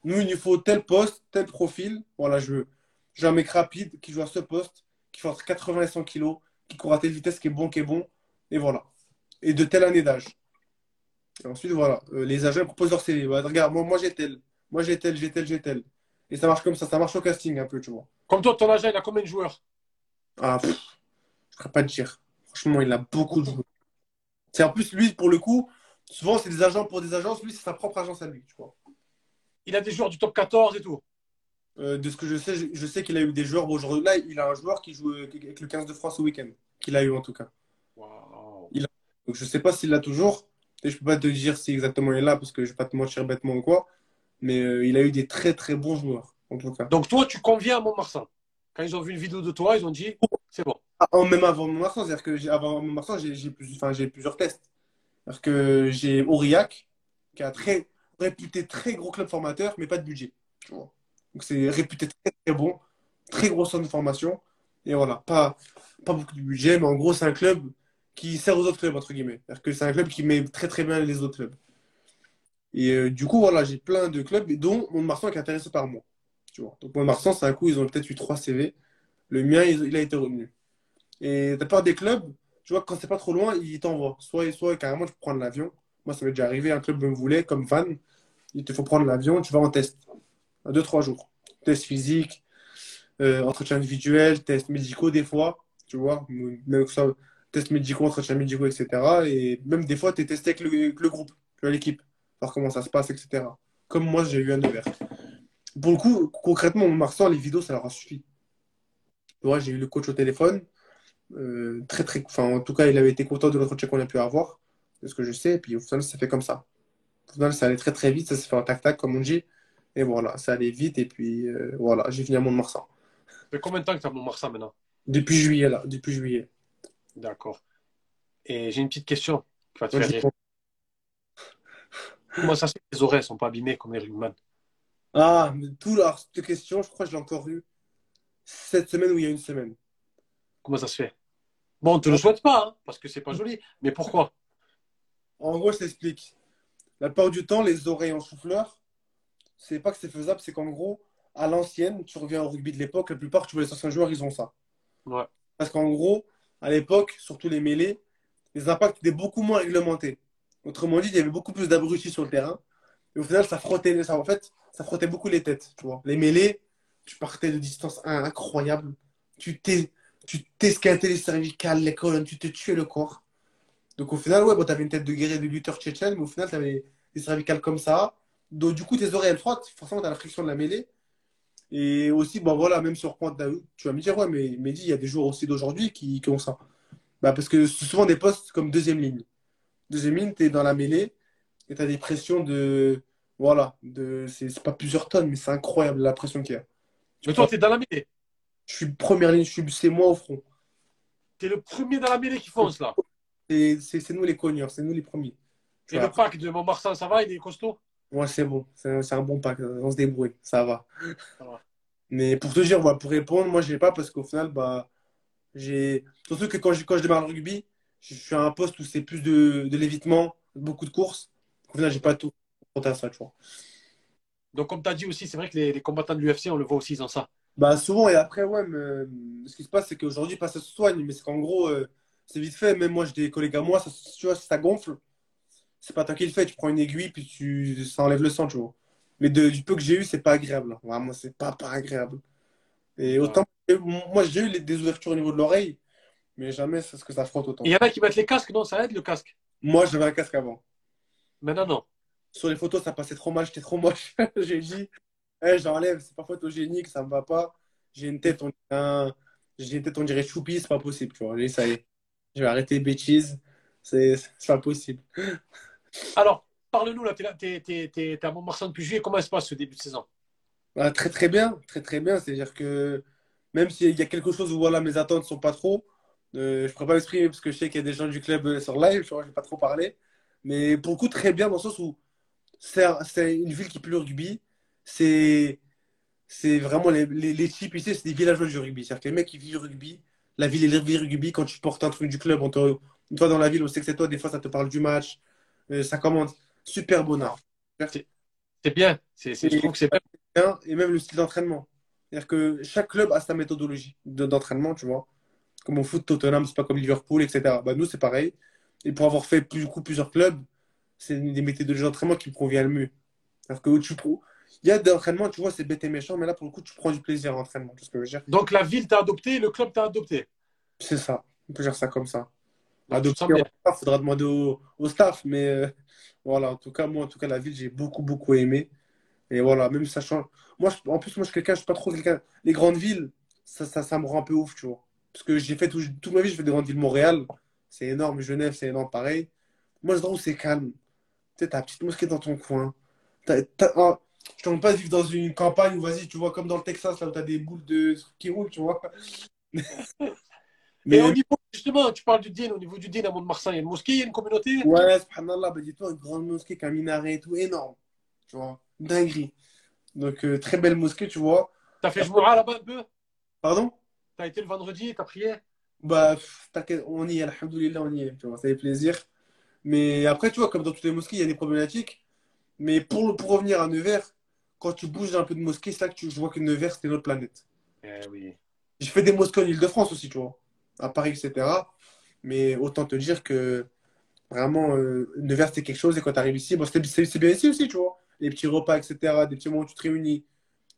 nous, il nous faut tel poste, tel profil. Voilà, je veux, je veux un mec rapide qui joue à ce poste, qui fait entre 80 et 100 kilos, qui court à telle vitesse, qui est bon, qui est bon. Et voilà et de telle année d'âge. Ensuite, voilà, euh, les agents proposent leur CV. Voilà, regarde, moi, moi j'ai tel, moi j'ai tel, j'ai tel, j'ai tel. Et ça marche comme ça, ça marche au casting un peu, tu vois. Comme toi, ton agent, il a combien de joueurs? Ah, pff, je ne saurais pas te dire. Franchement, il a beaucoup de joueurs. C'est en plus, lui, pour le coup, souvent, c'est des agents pour des agences. Lui, c'est sa propre agence à lui, tu vois. Il a des joueurs du top 14 et tout. Euh, de ce que je sais, je, je sais qu'il a eu des joueurs. Bon, genre, là, il a un joueur qui joue euh, avec le 15 de France au week-end. Qu'il a eu, en tout cas. Donc je sais pas s'il l'a toujours. Et je peux pas te dire si exactement il est là parce que je vais pas te mentir bêtement ou quoi. Mais euh, il a eu des très très bons joueurs en tout cas. Donc toi, tu conviens à Mont-Marsan. Quand ils ont vu une vidéo de toi, ils ont dit c'est bon. Ah, en- même avant mon Marsan, c'est-à-dire que j'ai- avant mon Marsan, j'ai j'ai plus- enfin, j'ai plusieurs tests. C'est-à-dire que j'ai Aurillac qui a un très réputé très gros club formateur mais pas de budget. Tu vois. Donc c'est réputé très très bon, très gros centre de formation et voilà, pas pas beaucoup de budget mais en gros c'est un club qui sert aux autres clubs entre guillemets. C'est-à-dire que c'est un club qui met très très bien les autres clubs. Et euh, du coup, voilà, j'ai plein de clubs, dont Mont-de-Marsan qui est intéressé par moi. Tu vois. Donc Mont-de-Marsan, c'est un coup, ils ont peut-être eu trois CV. Le mien, il, a été retenu. Et la plupart des clubs, tu vois, quand c'est pas trop loin, ils t'envoient. Soit, soit carrément, tu peux prendre l'avion. Moi, ça m'est déjà arrivé, un club me voulait, comme Van. Il te faut prendre l'avion, tu vas en test. À deux, trois jours. Test physique, euh, entretien individuel, tests médicaux des fois. Tu vois, même que tests médicaux, entretiens médicaux, etc. Et même des fois, tu es testé avec le, avec le groupe, l'équipe, voir comment ça se passe, etc. Comme moi, j'ai eu un Nevers. Pour le coup, concrètement, Marsan, les vidéos, ça leur a suffi. Vois, j'ai eu le coach au téléphone. euh, très, très, enfin, en tout cas, il avait été content de l'entretien qu'on a pu avoir, de ce que je sais. Et puis au final, ça fait comme ça. Au final, ça allait très, très vite. Ça s'est fait en tac-tac, comme on dit. Et voilà, ça allait vite. Et puis euh, voilà, j'ai fini à Mont-de-Marsan. Ça fait combien de temps que tu as Mont-Marsan maintenant? Depuis juillet, là. Depuis juillet. D'accord. Et j'ai une petite question qui va te faire rire. (laughs) Comment ça se fait que les oreilles ne sont pas abîmées comme les rugbyman? Ah, mais tout, alors, cette question, je crois que je l'ai encore eue cette semaine ou il y a une semaine. Comment ça se fait? Bon, on ne te le souhaite pas, hein, parce que c'est pas joli. Mais pourquoi? En gros, je t'explique. La plupart du temps, les oreilles en souffleur, c'est pas que c'est faisable, c'est qu'en gros, à l'ancienne, tu reviens au rugby de l'époque, la plupart, tu vois, les anciens joueurs, ils ont ça. Ouais. Parce qu'en gros, à l'époque, surtout les mêlées, les impacts étaient beaucoup moins réglementés. Autrement dit, il y avait beaucoup plus d'abrutis sur le terrain. Et au final, ça frottait, ça, en fait, ça frottait beaucoup les têtes, tu vois. Les mêlées, tu partais de distance incroyable. Tu t'es, tu t'esquintais les cervicales, les colonnes, tu te tuais le corps. Donc au final, ouais, bon, t'avais une tête de guerrier de lutteur tchétchène, mais au final, t'avais des cervicales comme ça. Donc du coup, tes oreilles, elles frottent. Forcément, t'as la friction de la mêlée. Et aussi, bon voilà, même sur pointe d'Aoud, tu vas me dire, ouais, mais Mehdi, il y a des joueurs aussi d'aujourd'hui qui, qui ont ça. Bah, parce que c'est souvent des postes comme deuxième ligne. Deuxième ligne, tu es dans la mêlée et tu as des pressions de. Voilà, de, c'est pas plusieurs tonnes, mais c'est incroyable la pression qu'il y a. Mais toi, tu es dans la mêlée. je suis première ligne, c'est moi au front. Tu es le premier dans la mêlée qui fonce, là. C'est nous les cogneurs, c'est nous les premiers. Tu Et vois. le pack de Montmarsan, ça va? Il est costaud? Ouais, c'est bon, c'est un, bon pack, on se débrouille, ça va. Ça va. Mais pour te dire, voilà, pour répondre, moi, je l'ai pas parce qu'au final, bah, j'ai. Surtout que quand je, quand je démarre le rugby, je suis à un poste où c'est plus de, de l'évitement, beaucoup de courses. Au final, j'ai pas tout à ça, tu vois. Donc, comme tu as dit aussi, c'est vrai que les, les combattants de l'UFC, on le voit aussi dans ça. Bah, souvent, et après, ouais, mais euh, ce qui se passe, c'est qu'aujourd'hui, pas ça se soigne, mais c'est qu'en gros, euh, c'est vite fait. Même moi, j'ai des collègues à moi, ça, tu vois, ça gonfle, c'est pas toi qui le fais, tu prends une aiguille, puis tu, ça enlève le sang, tu vois. Mais de- du peu que j'ai eu, c'est pas agréable. hein. Vraiment, c'est pas, pas agréable. Et autant, moi, j'ai eu les- des ouvertures au niveau de l'oreille, mais jamais c'est ce que ça frotte autant. Il y en a qui mettent les casques, non, ça aide le casque? Moi, j'avais un casque avant. Maintenant, non. Sur les photos, ça passait trop mal, j'étais trop moche. (laughs) J'ai dit, Eh, j'enlève, c'est pas photogénique, ça me va pas. J'ai une tête, on dirait un- j'ai une tête, on dirait Choupi, c'est pas possible, tu vois. Ça y est, je vais arrêter les bêtises, c'est pas possible. Alors, parle-nous, là, tu à Montmarsan depuis juillet. Comment ça se passe ce début de saison? Bah, très très bien, très très bien. C'est-à-dire que même s'il y a quelque chose où voilà, mes attentes sont pas trop, euh, je pourrais pas m'exprimer parce que je sais qu'il y a des gens du club euh, sur live, je vais pas trop parler. Mais pour le coup, très bien dans le sens où c'est une ville qui pue le rugby. C'est vraiment les, les, les types ici, c'est des villageois du rugby. C'est-à-dire que les mecs qui vivent le rugby, la ville est le rugby. Quand tu portes un truc du club, on te, toi dans la ville, on sait que c'est toi, des fois ça te parle du match, ça commande. Super bonheur. C'est bien. C'est, je trouve que c'est bien. et même le style d'entraînement. C'est-à-dire que chaque club a sa méthodologie de- d'entraînement, tu vois. Comme au foot, Tottenham, c'est pas comme Liverpool, etc. Bah, nous, c'est pareil. Et pour avoir fait plus, du coup, plusieurs clubs, c'est une des méthodologies d'entraînement qui me convient le mieux. C'est-à-dire que tu prends- Il y a des entraînements, tu vois, c'est bête et méchant, mais là, pour le coup, tu prends du plaisir à l'entraînement. Donc, la ville t'a adopté, le club t'a adopté. C'est ça. On peut dire ça comme ça. Donc, tu il faudra demander au, au staff, mais euh, voilà, en tout cas, moi, en tout cas, la ville, j'ai beaucoup, beaucoup aimé. Et voilà, même sachant. Moi, je- en plus, moi, je suis quelqu'un, je suis pas trop quelqu'un. Les grandes villes, ça, ça, ça me rend un peu ouf, tu vois. Parce que j'ai fait tout- toute ma vie, je fais des grandes villes. Montréal, c'est énorme. Genève, c'est énorme, pareil. Moi, je trouve où c'est calme. Tu sais, t'as la petite mosquée dans ton coin. T'as, t'as- oh, je t'en pas de vivre dans une campagne où, vas-y, tu vois, comme dans le Texas, là où t'as des boules de trucs qui roulent, tu vois. (laughs) Mais au niveau, justement, tu parles du din, au niveau du din à Mont-de-Marsan, il y a une mosquée, il y a une communauté? Ouais, subhanallah, bah dis-toi, une grande mosquée, avec un minaret et tout, énorme. Tu vois, dinguerie. Donc, euh, très belle mosquée, tu vois. T'as fait Jmoura là-bas un peu? Pardon? T'as été le vendredi, t'as prié? Bah, t'inquiète, on y est, alhamdoulilah, on y est, tu vois, ça fait plaisir. Mais après, tu vois, comme dans toutes les mosquées, il y a des problématiques. Mais pour, le- pour revenir à Nevers, quand tu bouges un peu de mosquée, c'est là que tu, je vois que Nevers, c'était une autre planète. Eh oui. J'ai fait des mosquées en Ile-de-France aussi, tu vois, à Paris, etc. Mais autant te dire que vraiment, euh, Nevers, c'était quelque chose. Et quand tu arrives ici, bon, c'est c'est bien ici aussi, tu vois. Les petits repas, etc., des petits moments où tu te réunis.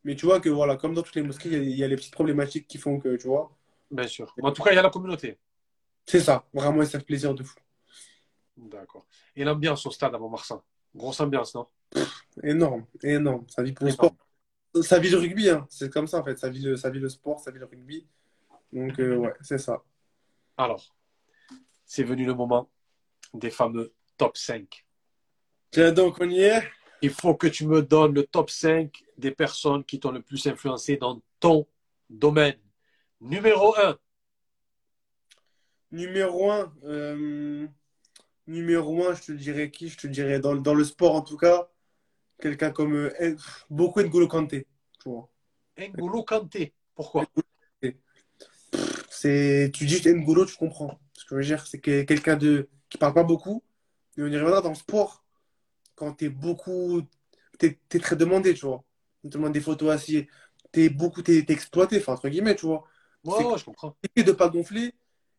Mais tu vois que, voilà, comme dans toutes les mosquées, il y a, il y a les petites problématiques qui font que, tu vois, Bien sûr. En tout cas, il y a la communauté. c'est ça. Vraiment, ils savent plaisir de fou. D'accord. Et l'ambiance au stade à Mont-Marsan Grosse ambiance, non? Énorme, énorme. Ça vit pour le sport. Ça vit le rugby, hein. C'est comme ça, en fait. Ça vit le, ça vit le sport, ça vit le rugby. Donc, euh, ouais, c'est ça. Alors, c'est venu le moment des fameux top 5. Tiens, donc, on y est. Il faut que tu me donnes le top 5 des personnes qui t'ont le plus influencé dans ton domaine. Numéro 1, Numéro 1, euh, numéro 1, je te dirais qui? Je te dirais dans, dans le sport en tout cas, quelqu'un comme euh, beaucoup N'Golo Kanté, tu vois. N'Golo Kanté. Pourquoi? C'est, tu dis N'Golo, tu comprends. Ce que je veux dire, c'est que quelqu'un de qui parle pas beaucoup, et on y reviendra dans le sport, quand t'es beaucoup, t'es, t'es très demandé, tu vois. On te demande des photos assis, t'es beaucoup, t'es, t'es exploité, enfin, entre guillemets, tu vois. Ouais, C'est ouais, je comprends. de pas gonfler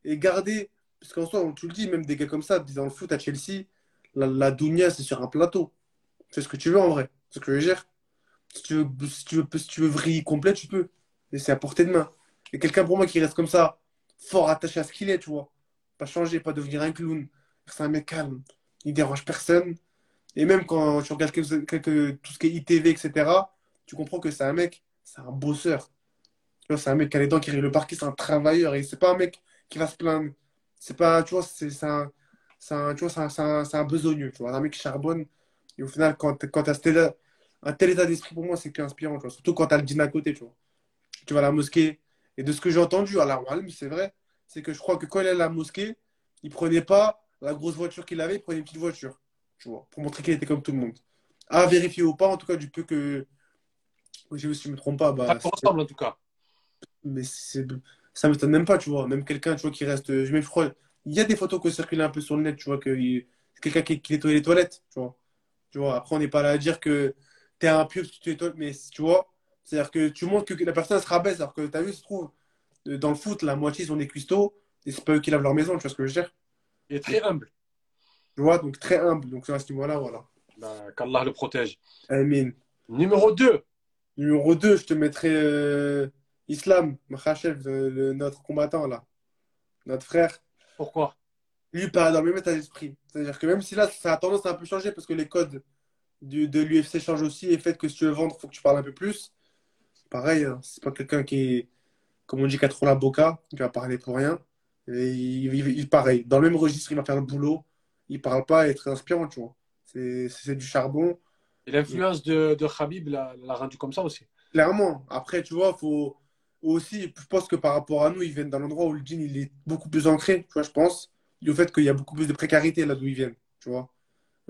et garder, parce qu'en soi, on tu le dis, même des gars comme ça, dans le foot à Chelsea, la, la c'est sur un plateau. C'est ce que tu veux en vrai. C'est ce que je veux dire. Si tu veux, si tu veux, si tu veux vriller complet, tu peux. Et c'est à portée de main. Et quelqu'un pour moi qui reste comme ça, fort attaché à ce qu'il est, tu vois. Pas changer, pas devenir un clown. C'est un mec calme. Il dérange personne. Et même quand tu regardes quelques, quelques- tout ce qui est ITV, etc., tu comprends que c'est un mec, c'est un bosseur. C'est un mec qui a les dents, qui règle le parquet, c'est un travailleur. Et c'est pas un mec qui va se plaindre. C'est pas, tu vois, c'est un, un, un, un, un besogneux, tu vois. Un mec qui charbonne. Et au final, quand, quand tu as un tel état d'esprit, pour moi, c'est inspirant. Surtout quand tu as le dîner à côté, tu vois. Tu vas à la mosquée. Et de ce que j'ai entendu, à la Walm, c'est vrai, c'est que je crois que quand il est à la mosquée, il prenait pas la grosse voiture qu'il avait, il prenait une petite voiture, tu vois, pour montrer qu'il était comme tout le monde. À vérifier ou pas, en tout cas, du peu que. Je, si je me trompe pas, Ça bah, te ressemble en tout cas. mais c'est, ça m'étonne même pas, tu vois. Même quelqu'un, tu vois, qui reste. Je, je crois, il y a des photos qui circulent un peu sur le net, tu vois, que c'est quelqu'un qui, qui nettoie les toilettes, tu vois. Tu vois, après, on n'est pas là à dire que t'es un pieu parce que tu nettoies, mais tu vois, c'est-à-dire que tu montres que la personne se rabaisse, alors que t'as vu, se trouve, euh, dans le foot, la moitié sont des cuistots, et c'est pas eux qui lavent leur maison, tu vois ce que je veux dire. Il est très humble. Tu vois, donc très humble, donc à ce niveau-là, voilà. Ben, Qu'Allah le protège. Amin. Numéro 2. Numéro 2, je te mettrais euh, Islam, Makhachev, le- notre combattant, là, notre frère. Pourquoi? lui pas dans le même état d'esprit. C'est-à-dire que même si là, ça a tendance à un peu changer parce que les codes du, de l'UFC changent aussi et fait que si tu veux vendre, il faut que tu parles un peu plus. Pareil, hein, c'est pas quelqu'un qui est, comme on dit, qui a trop la boca, qui va parler pour rien. Et il, il- il- pareil, dans le même registre, il va faire le boulot. Il parle pas et est très inspirant, tu vois. C'est c'est du charbon. Et l'influence de, de Khabib l'a l'a rendu comme ça aussi. Clairement. Après, tu vois, faut aussi, je pense que par rapport à nous, ils viennent d'un endroit où le jean, il est beaucoup plus ancré, tu vois, je pense. Du fait qu'il y a beaucoup plus de précarité là d'où ils viennent, tu vois.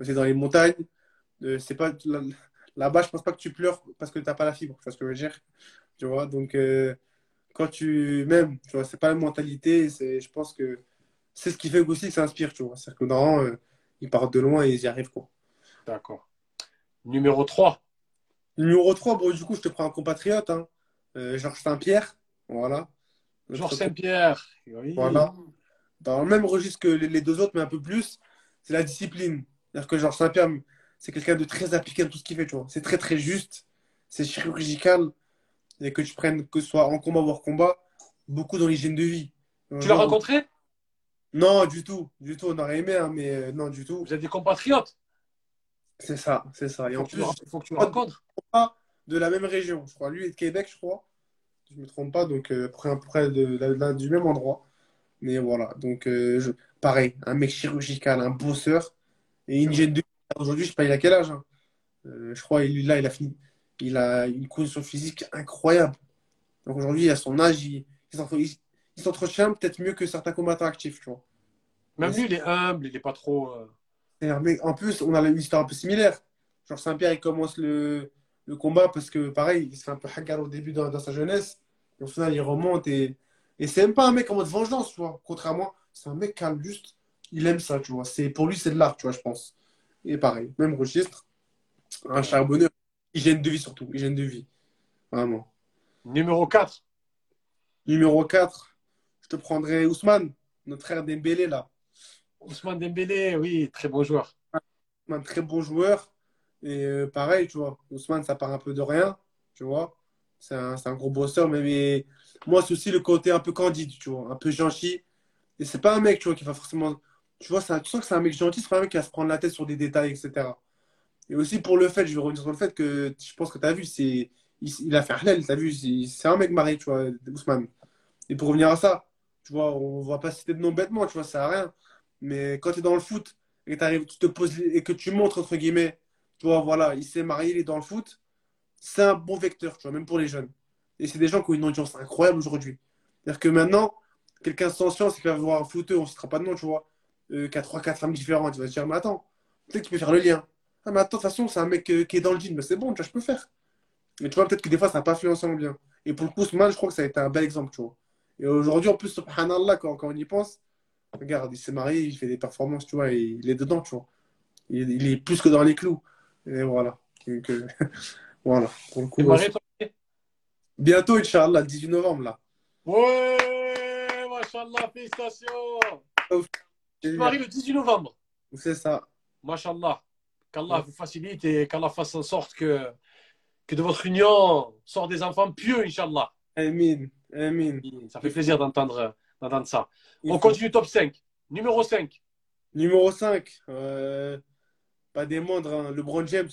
C'est dans les montagnes. Euh, c'est pas là- là-bas, je pense pas que tu pleures parce que t'as pas la fibre, tu vois ce que je veux dire. Tu vois, donc euh, quand tu même, tu vois, c'est pas la mentalité, je pense que c'est ce qui fait aussi que ça inspire, tu vois. C'est-à-dire que non, euh, ils partent de loin et ils y arrivent quoi. D'accord. Numéro 3. Numéro 3, bon, du coup, je te prends un compatriote, hein. Euh, Georges Saint-Pierre, voilà. Georges Saint-Pierre. Oui. Voilà. Dans le même registre que les deux autres, mais un peu plus, c'est la discipline. C'est-à-dire que Georges Saint-Pierre, c'est quelqu'un de très appliqué dans tout ce qu'il fait, tu vois. C'est très, très juste, c'est chirurgical, et que tu prennes, que ce soit en combat ou hors combat, beaucoup dans l'hygiène de vie. Tu l'as rencontré? Non, du tout. Du tout, on aurait aimé, hein, mais euh, non, du tout. Vous êtes des compatriotes? C'est ça, c'est ça. Et Il en plus, le- faut que tu le rencontres. de la même région. Je crois, lui est de Québec, je crois. Si je me trompe pas, donc euh, près, à peu près de, de- de- du même endroit. Mais voilà, donc euh, je- pareil, un mec chirurgical, un bosseur et une hygiène de vie. Aujourd'hui, je sais pas, il a quel âge. hein. Euh, je crois, il, là, il a fini. Il a une condition physique incroyable. Donc aujourd'hui, à son âge, il, il s'entre- il- il s'entretient peut-être mieux que certains combattants actifs, tu vois. Même lui, il est humble, il n'est pas trop. euh, mec- en plus, on a une histoire un peu similaire. Genre Saint-Pierre, il commence le, le combat parce que, pareil, il se fait un peu hagar au début dans, dans sa jeunesse. Et au final, il remonte et, et c'est même pas un mec en mode vengeance, tu vois. Contrairement, c'est un mec calme, juste, il aime ça, tu vois. C'est, pour lui, c'est de l'art, tu vois, je pense. Et pareil, même registre, un charbonneur, hygiène de vie surtout, hygiène de vie. Vraiment. Numéro 4. Numéro 4, je te prendrai Ousmane, notre frère Dembélé, là. Ousmane Dembélé, oui, très bon joueur. un très bon joueur. Et euh, pareil, tu vois, Ousmane, ça part un peu de rien, tu vois. C'est un, gros bosseur, mais, mais moi, c'est aussi le côté un peu candide, tu vois, un peu gentil. Et c'est pas un mec, tu vois, qui va forcément. Tu vois, ça, tu sens que c'est un mec gentil, c'est pas un mec qui va se prendre la tête sur des détails, etc. Et aussi pour le fait, je vais revenir sur le fait que je pense que tu as vu, c'est, il, a fait halal, tu as vu, c'est un mec marié, tu vois, Ousmane. Et pour revenir à ça, tu vois, on va pas citer de nom bêtement, tu vois, ça sert à rien. Mais quand tu es dans le foot et que tu te poses et que tu montres, entre guillemets, tu vois, voilà, il s'est marié, il est dans le foot, c'est un bon vecteur, tu vois, même pour les jeunes. Et c'est des gens qui ont une audience incroyable aujourd'hui. C'est-à-dire que maintenant, quelqu'un sans science qui va voir un on ne sera pas de nom, tu vois, euh, qui a 3-4 femmes différentes. Tu vas te dire, mais attends, peut-être que tu peux faire le lien. Ah, mais attends, de toute façon, c'est un mec euh, qui est dans le jean, mais c'est bon, tu vois, je peux faire. Mais tu vois, peut-être que des fois, ça n'a pas fait ensemble bien. Et pour le coup, ce match, je crois que ça a été un bel exemple, tu vois. Et aujourd'hui, en plus, subhanallah, quand, quand on y pense, regarde, il s'est marié, il fait des performances, tu vois, et il est dedans, tu vois. Il, il est plus que dans les clous. Et voilà. Donc, euh, (laughs) voilà. Pour le coup, marié, toi bientôt, Inch'Allah, le 18 novembre, là. Ouais, machallah, félicitations. Tu maries le 18 novembre. C'est ça. Machallah. Qu'Allah vous facilite et qu'Allah fasse en sorte que, que de votre union sortent des enfants pieux, Inch'Allah. Amin. Amin. Ça fait plaisir d'entendre ça. Il On faut- continue top 5. Numéro 5. Numéro 5. euh, pas des moindres, hein, LeBron James.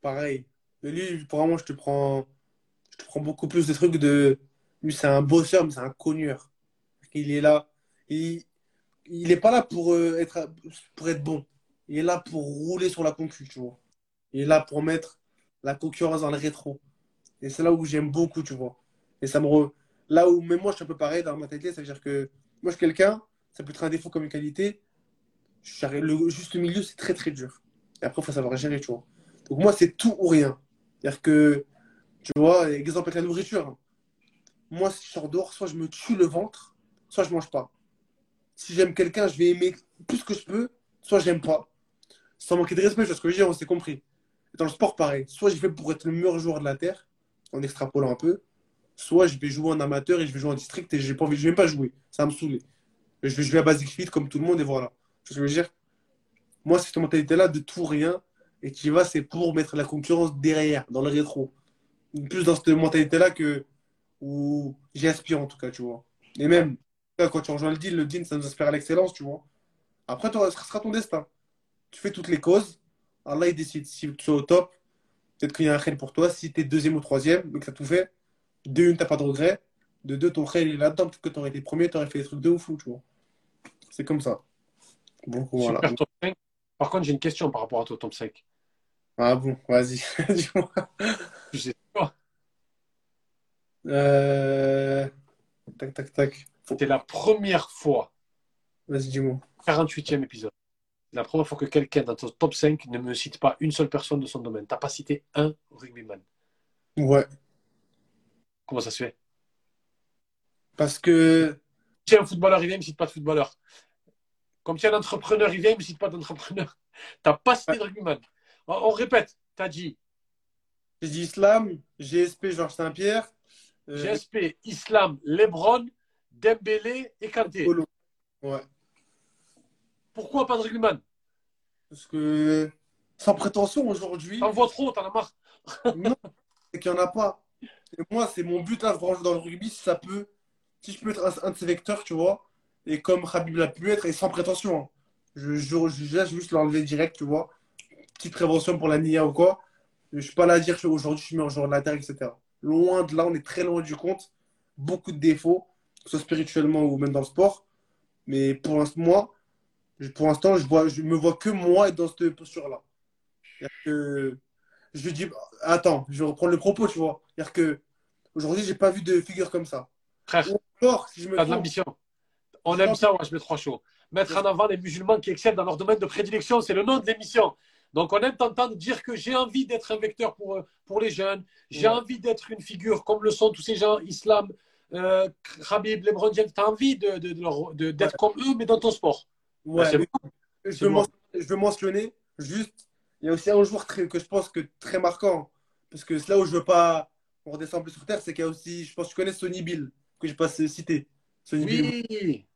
Pareil. Mais lui, vraiment, je te prends, je te prends beaucoup plus de trucs de. Lui, c'est un bosseur, mais c'est un cogneur. Il est là. Il, il est pas là pour, euh, être, pour être bon. Il est là pour rouler sur la concu, tu vois. Il est là pour mettre la concurrence dans le rétro. Et c'est là où j'aime beaucoup, tu vois. Et ça me re- Là où, même moi, je suis un peu pareil dans ma tête, ça veut dire que moi, je suis quelqu'un, ça peut être un défaut comme une qualité. Le juste milieu, c'est très très dur. Et après, il faut savoir gérer, tu vois. Donc moi, c'est tout ou rien. C'est-à-dire que, tu vois, exemple avec la nourriture. hein. Moi, si je sors dehors, soit je me tue le ventre, soit je mange pas. Si j'aime quelqu'un, je vais aimer plus que je peux, soit j'aime pas. Sans manquer de respect, je vois ce que je veux dire, on s'est compris. Dans le sport, pareil. Soit je vais pour être le meilleur joueur de la Terre, en extrapolant un peu, soit je vais jouer en amateur et je vais jouer en district et je vais même pas jouer. Ça va me saouler. Je vais jouer à Basic Fit comme tout le monde et voilà. Ce que je veux dire? Moi, c'est cette mentalité-là de tout rien et tu vas, c'est pour mettre la concurrence derrière, dans le rétro. Plus dans cette mentalité-là que où j'aspire en tout cas, tu vois. Et même, quand tu rejoins le deal, le deal, ça nous aspire à l'excellence, tu vois. Après, toi, ce sera ton destin. Tu fais toutes les causes. Allah, il décide. Si tu es au top, peut-être qu'il y a un khel pour toi. Si tu es deuxième ou troisième, donc ça tout fait. De une, t'as pas de regret. De deux, ton khel est là-dedans. Peut-être que tu aurais été premier, tu aurais fait des trucs de ouf, tu vois. C'est comme ça. Donc voilà. Super top 5. Par contre, j'ai une question par rapport à ton top 5. Ah bon, vas-y, (laughs) dis-moi. Je sais pas. Euh... Tac, tac, tac. C'était la première fois, Vas-y, dis-moi. 48e épisode. La première fois que quelqu'un dans ton top 5 ne me cite pas une seule personne de son domaine. T'as pas cité un rugbyman. Ouais. Comment ça se fait? Parce que. Si un footballeur, il vient, il me cite pas de footballeur. Comme si un entrepreneur, il vient, il me cite pas d'entrepreneur. (laughs) T'as pas cité de rugbyman. On, on répète. T'as dit J'ai dit Islam, GSP, Georges Saint-Pierre. euh, GSP, Islam, Lebron, Dembélé et Kanté. Ouais. Pourquoi pas de rugbyman Parce que. Sans prétention aujourd'hui. T'en vois trop, t'en as marre. Non, c'est qu'il n'y en a pas. Et moi, c'est mon but là, vraiment, dans le rugby, si ça peut, si je peux être un, un de ces vecteurs, tu vois, et comme Khabib l'a pu être, et sans prétention, hein. je, je, je laisse juste l'enlever direct, tu vois, petite prévention pour la NIA ou quoi, je suis pas là à dire qu'aujourd'hui je suis meilleur joueur de la terre, etc. Loin de là, on est très loin du compte, beaucoup de défauts, que ce soit spirituellement ou même dans le sport, mais pour l'instant, moi, je- pour l'instant, je, vois, je me vois que moi être dans cette posture-là. Que je dis, attends, je vais reprendre le propos, tu vois. C'est-à-dire que aujourd'hui, j'ai pas vu de figure comme ça. Frère, encore, si je me de l'ambition. On aime ça, moi, je mets trois chaud. Mettre en avant les musulmans qui excellent dans leur domaine de prédilection, c'est le nom de l'émission. Donc, on aime t'entendre dire que j'ai envie d'être un vecteur pour, euh, pour les jeunes. J'ai Ouais. envie d'être une figure comme le sont tous ces gens, Islam, euh, Khabib, LeBron James. Tu as envie d'être de, de, comme eux, mais dans ton sport. ouais, mais bon. je, veux bon. men- je veux mentionner juste, il y a aussi un joueur très, que je pense que très marquant, parce que c'est là où je veux pas, on redescend peu sur terre, c'est qu'il y a aussi, je pense que tu connais Sonny Bill, que j'ai pas cité. Sonny Bill, Oui.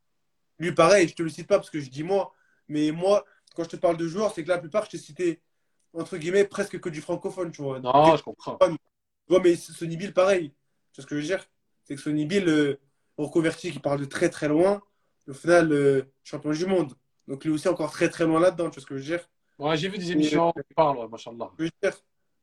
lui pareil, je te le cite pas parce que je dis moi, mais moi, quand je te parle de joueurs, c'est que la plupart, je t'ai cité, entre guillemets, presque que du francophone, tu vois. Non, je comprends. Ouais, mais Sonny Bill, pareil. Tu vois ce que je veux dire? C'est que Sonny Bill, euh, reconverti, qui parle de très très loin, au final, euh, champion du monde. Donc lui aussi, encore très très loin là-dedans. Tu vois ce que je veux dire? Ouais, j'ai vu des émissions qui parlent, ouais, machallah. Que.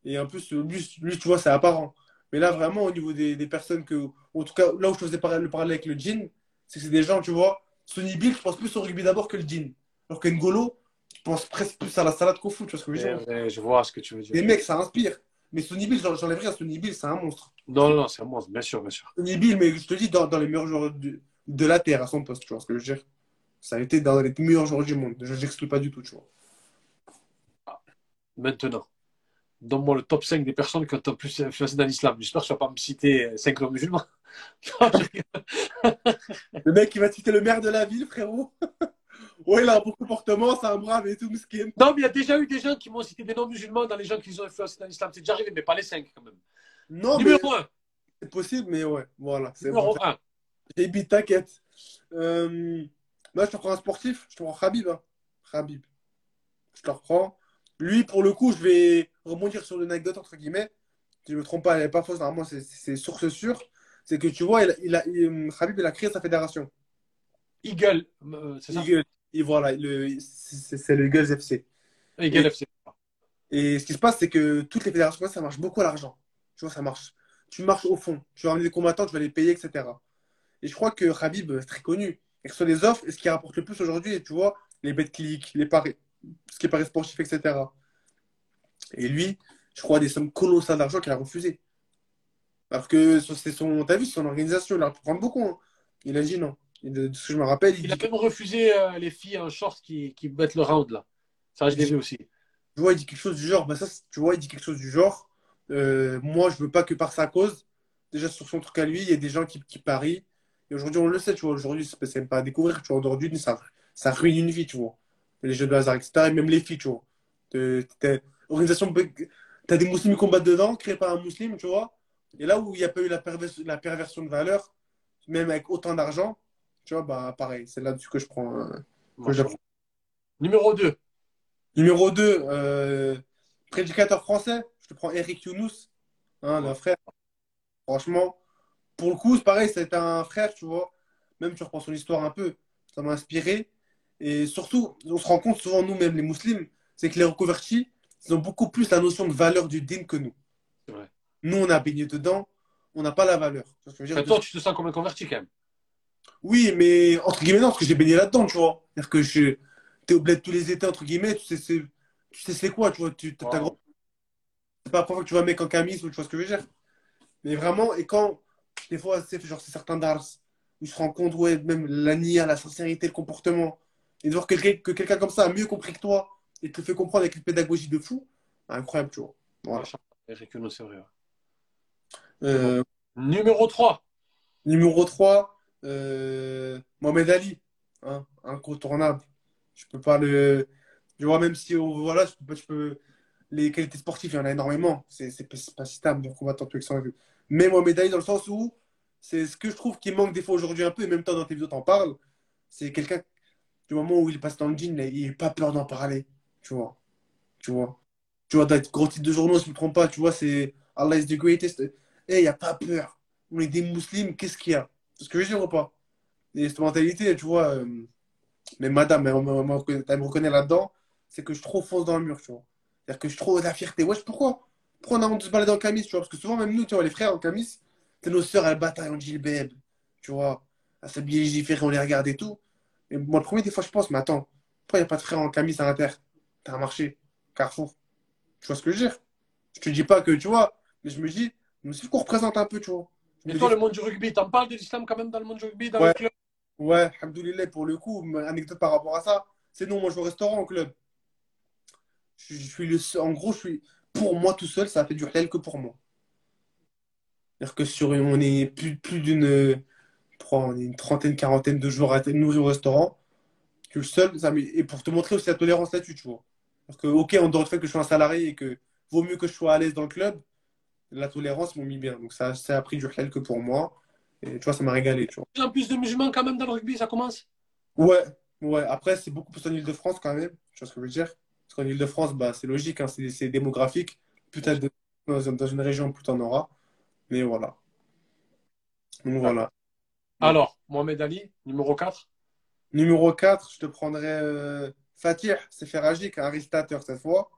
Et en plus, lui, lui, tu vois, c'est apparent. Mais là, vraiment, au niveau des, des personnes que. En tout cas, là où je faisais le parallèle avec le jean, c'est que c'est des gens, tu vois. Sonny Bill, je pense plus au rugby d'abord que le jean. Alors qu'Engolo, je pense presque plus à la salade qu'au foot. Tu vois ce que je veux dire? ouais, je vois ce que tu veux dire. Les mecs, ça inspire. Mais Sonny Bill, j'enlèverais Sonny Bill, c'est un monstre. Non, non, c'est un monstre, bien sûr, bien sûr. Sonny Bill, mais je te dis, dans, dans les meilleurs joueurs de, de la Terre à son poste, tu vois ce que je veux dire. Ça a été dans les meilleurs joueurs du monde. Je n'exclus pas du tout, tu vois. Maintenant, donne-moi le top 5 des personnes qui ont le plus influencé dans l'islam. J'espère que tu ne vas pas me citer 5 noms musulmans. (laughs) le mec, qui va citer le maire de la ville, frérot. (laughs) ouais, il a un bon comportement, c'est un brave et tout, miskin. Non, mais il y a déjà eu des gens qui m'ont cité des noms musulmans dans les gens qui ont influencé dans l'islam. C'est déjà arrivé, mais pas les 5 quand même. Non, Numéro 1. C'est possible, mais ouais, voilà. Numéro bon. 1. J'ai dit, t'inquiète. Euh... Moi, je te prends un sportif, je te prends Khabib. Hein. Khabib. Je te reprends. Lui, pour le coup, je vais rebondir sur une anecdote, entre guillemets. Si je ne me trompe pas, elle n'est pas fausse, normalement, c'est source sûre. C'est que tu vois, il, il a, il, Khabib, il a créé sa fédération. Eagle, euh, c'est ça? Eagle. Et voilà, c'est le Eagles FC. Et, FC. Et ce qui se passe, c'est que toutes les fédérations, ça marche beaucoup à l'argent. Tu vois, ça marche. Tu marches au fond. Tu vas ramener des combattants, tu vas les payer, etc. Et je crois que Khabib, c'est très connu. Et que ce soit les offres, et ce qui rapporte le plus aujourd'hui, tu vois, les bêtes clics, les paris, ce qui est paris sportif, etc. Et lui, je crois, des sommes colossales d'argent qu'il a refusé. Parce que c'est son, t'as vu, son organisation, il a pu prendre beaucoup. Hein. Il a dit non. Et de, de, ce que je me rappelle, il, il a même refusé euh, les filles en short qui, qui mettent le round là. Ça, je l'ai vu aussi. Tu vois, il dit quelque chose du genre, bah ça, tu vois, il dit quelque chose du genre. Euh, moi, je veux pas que par sa cause, déjà sur son truc à lui, il y a des gens qui, qui parient. Et aujourd'hui, on le sait, tu vois, aujourd'hui, c'est même pas à découvrir, tu vois, aujourd'hui, ça, ça ruine une vie, tu vois. Les jeux de hasard, etc. Et même les filles, tu vois. T'as organisation, des musulmans qui combattent dedans, créés par un musulman, tu vois. Et là où il n'y a pas eu la, la perversion de valeur, même avec autant d'argent, tu vois, bah pareil, c'est là-dessus que je prends. Euh, que je prends. Numéro 2. Numéro 2, euh, prédicateur français, je te prends Eric Younous, hein, un frère. Franchement, pour le coup, c'est pareil, c'est un frère, tu vois. Même tu reprends son histoire un peu, ça m'a inspiré. Et surtout, on se rend compte souvent, nous-mêmes, les musulmans, c'est que les reconvertis, ils ont beaucoup plus la notion de valeur du din que nous. Ouais. Nous, on a baigné dedans, on n'a pas la valeur. Que je veux dire, toi, tu te sens comme un converti quand même. Oui, mais entre guillemets, non, parce que j'ai baigné là-dedans, tu vois. C'est-à-dire que je... tu es au bled tous les étés, entre guillemets, tu sais c'est, tu sais c'est quoi, tu vois. Tu, wow. grand... C'est pas la première fois que tu vois un mec en camis ou tu vois ce que je veux dire. Mais vraiment, et quand, des fois, c'est genre c'est certains dars où ils se rendent compte, ouais, même la nia, la sincérité, le comportement, et de voir que, que quelqu'un comme ça a mieux compris que toi et te fait comprendre avec une pédagogie de fou, incroyable, tu vois. Voilà. Eric Uno, c'est vrai. Euh, numéro 3. Numéro 3, euh, Mohamed Ali, hein, incontournable. Je peux pas le. Tu vois, même si on, voilà, je peux, je peux, les qualités sportives, il y en a énormément. C'est pas citable, donc on va tenter avec Mais Mohamed Ali, dans le sens où c'est ce que je trouve qui manque des fois aujourd'hui un peu, et même temps dans tes vidéos, t'en parles. C'est quelqu'un, du moment où il passe dans le jean, il n'a pas peur d'en parler. Tu vois. Tu vois. Tu vois, d'être gros titre de journaux, si je ne me trompe pas, tu vois, c'est Allah is the greatest. Eh, il n'y a pas peur. On est des musulmans, qu'est-ce qu'il y a? Ce que je veux dire ou pas Et cette mentalité, tu vois, euh, mais madame, elle, me reconnaît là-dedans, c'est que je trop fonce dans le mur, tu vois. C'est-à-dire que je trouve la fierté. Wesh, pourquoi? Pourquoi on a honte de se balader en camis, tu vois? Parce que souvent, même nous, tu vois, les frères en camis, c'est nos sœurs, elles bataillent en gilbeb, tu vois, à s'habiller légiférer, on les regarde et tout. Et moi, le premier, des fois, je pense, mais attends, pourquoi il n'y a pas de frères en camis à l'inter T'as un marché, Carrefour. Tu vois ce que je veux dire? Je te dis pas que, tu vois, mais je me dis, c'est qu'on représente un peu, tu vois. Mais toi, le monde du rugby, t'en parles de l'islam quand même dans le monde du rugby, dans ouais. le club? Ouais, Alhamdoulilah, pour le coup, anecdote par rapport à ça, c'est non, moi je vais au restaurant, au club. Je, je suis le seul, en gros, je suis, pour moi tout seul, ça a fait du halal que pour moi. C'est-à-dire que sur une, on est plus, plus d'une, on est une trentaine, quarantaine de jours à être nourris au restaurant. Je suis le seul, ça, et pour te montrer aussi la tolérance là-dessus, tu vois. Parce que, ok, en dehors du fait que je suis un salarié et que vaut mieux que je sois à l'aise dans le club, la tolérance m'ont mis bien. Donc ça, ça a pris du halal que pour moi. Et tu vois, ça m'a régalé, tu vois. En plus de musulmans quand même dans le rugby, ça commence Ouais, ouais. Après, c'est beaucoup plus en Ile-de-France quand même. Tu vois ce que je veux dire? Parce qu'en Ile-de-France, bah, c'est logique, hein, c'est démographique. Peut-être de... dans une région, plus t'en auras. Mais voilà. Donc voilà. Alors, Mohamed Ali, numéro 4 Numéro 4, je te prendrais euh, Fatih, c'est Feragic, un cette fois.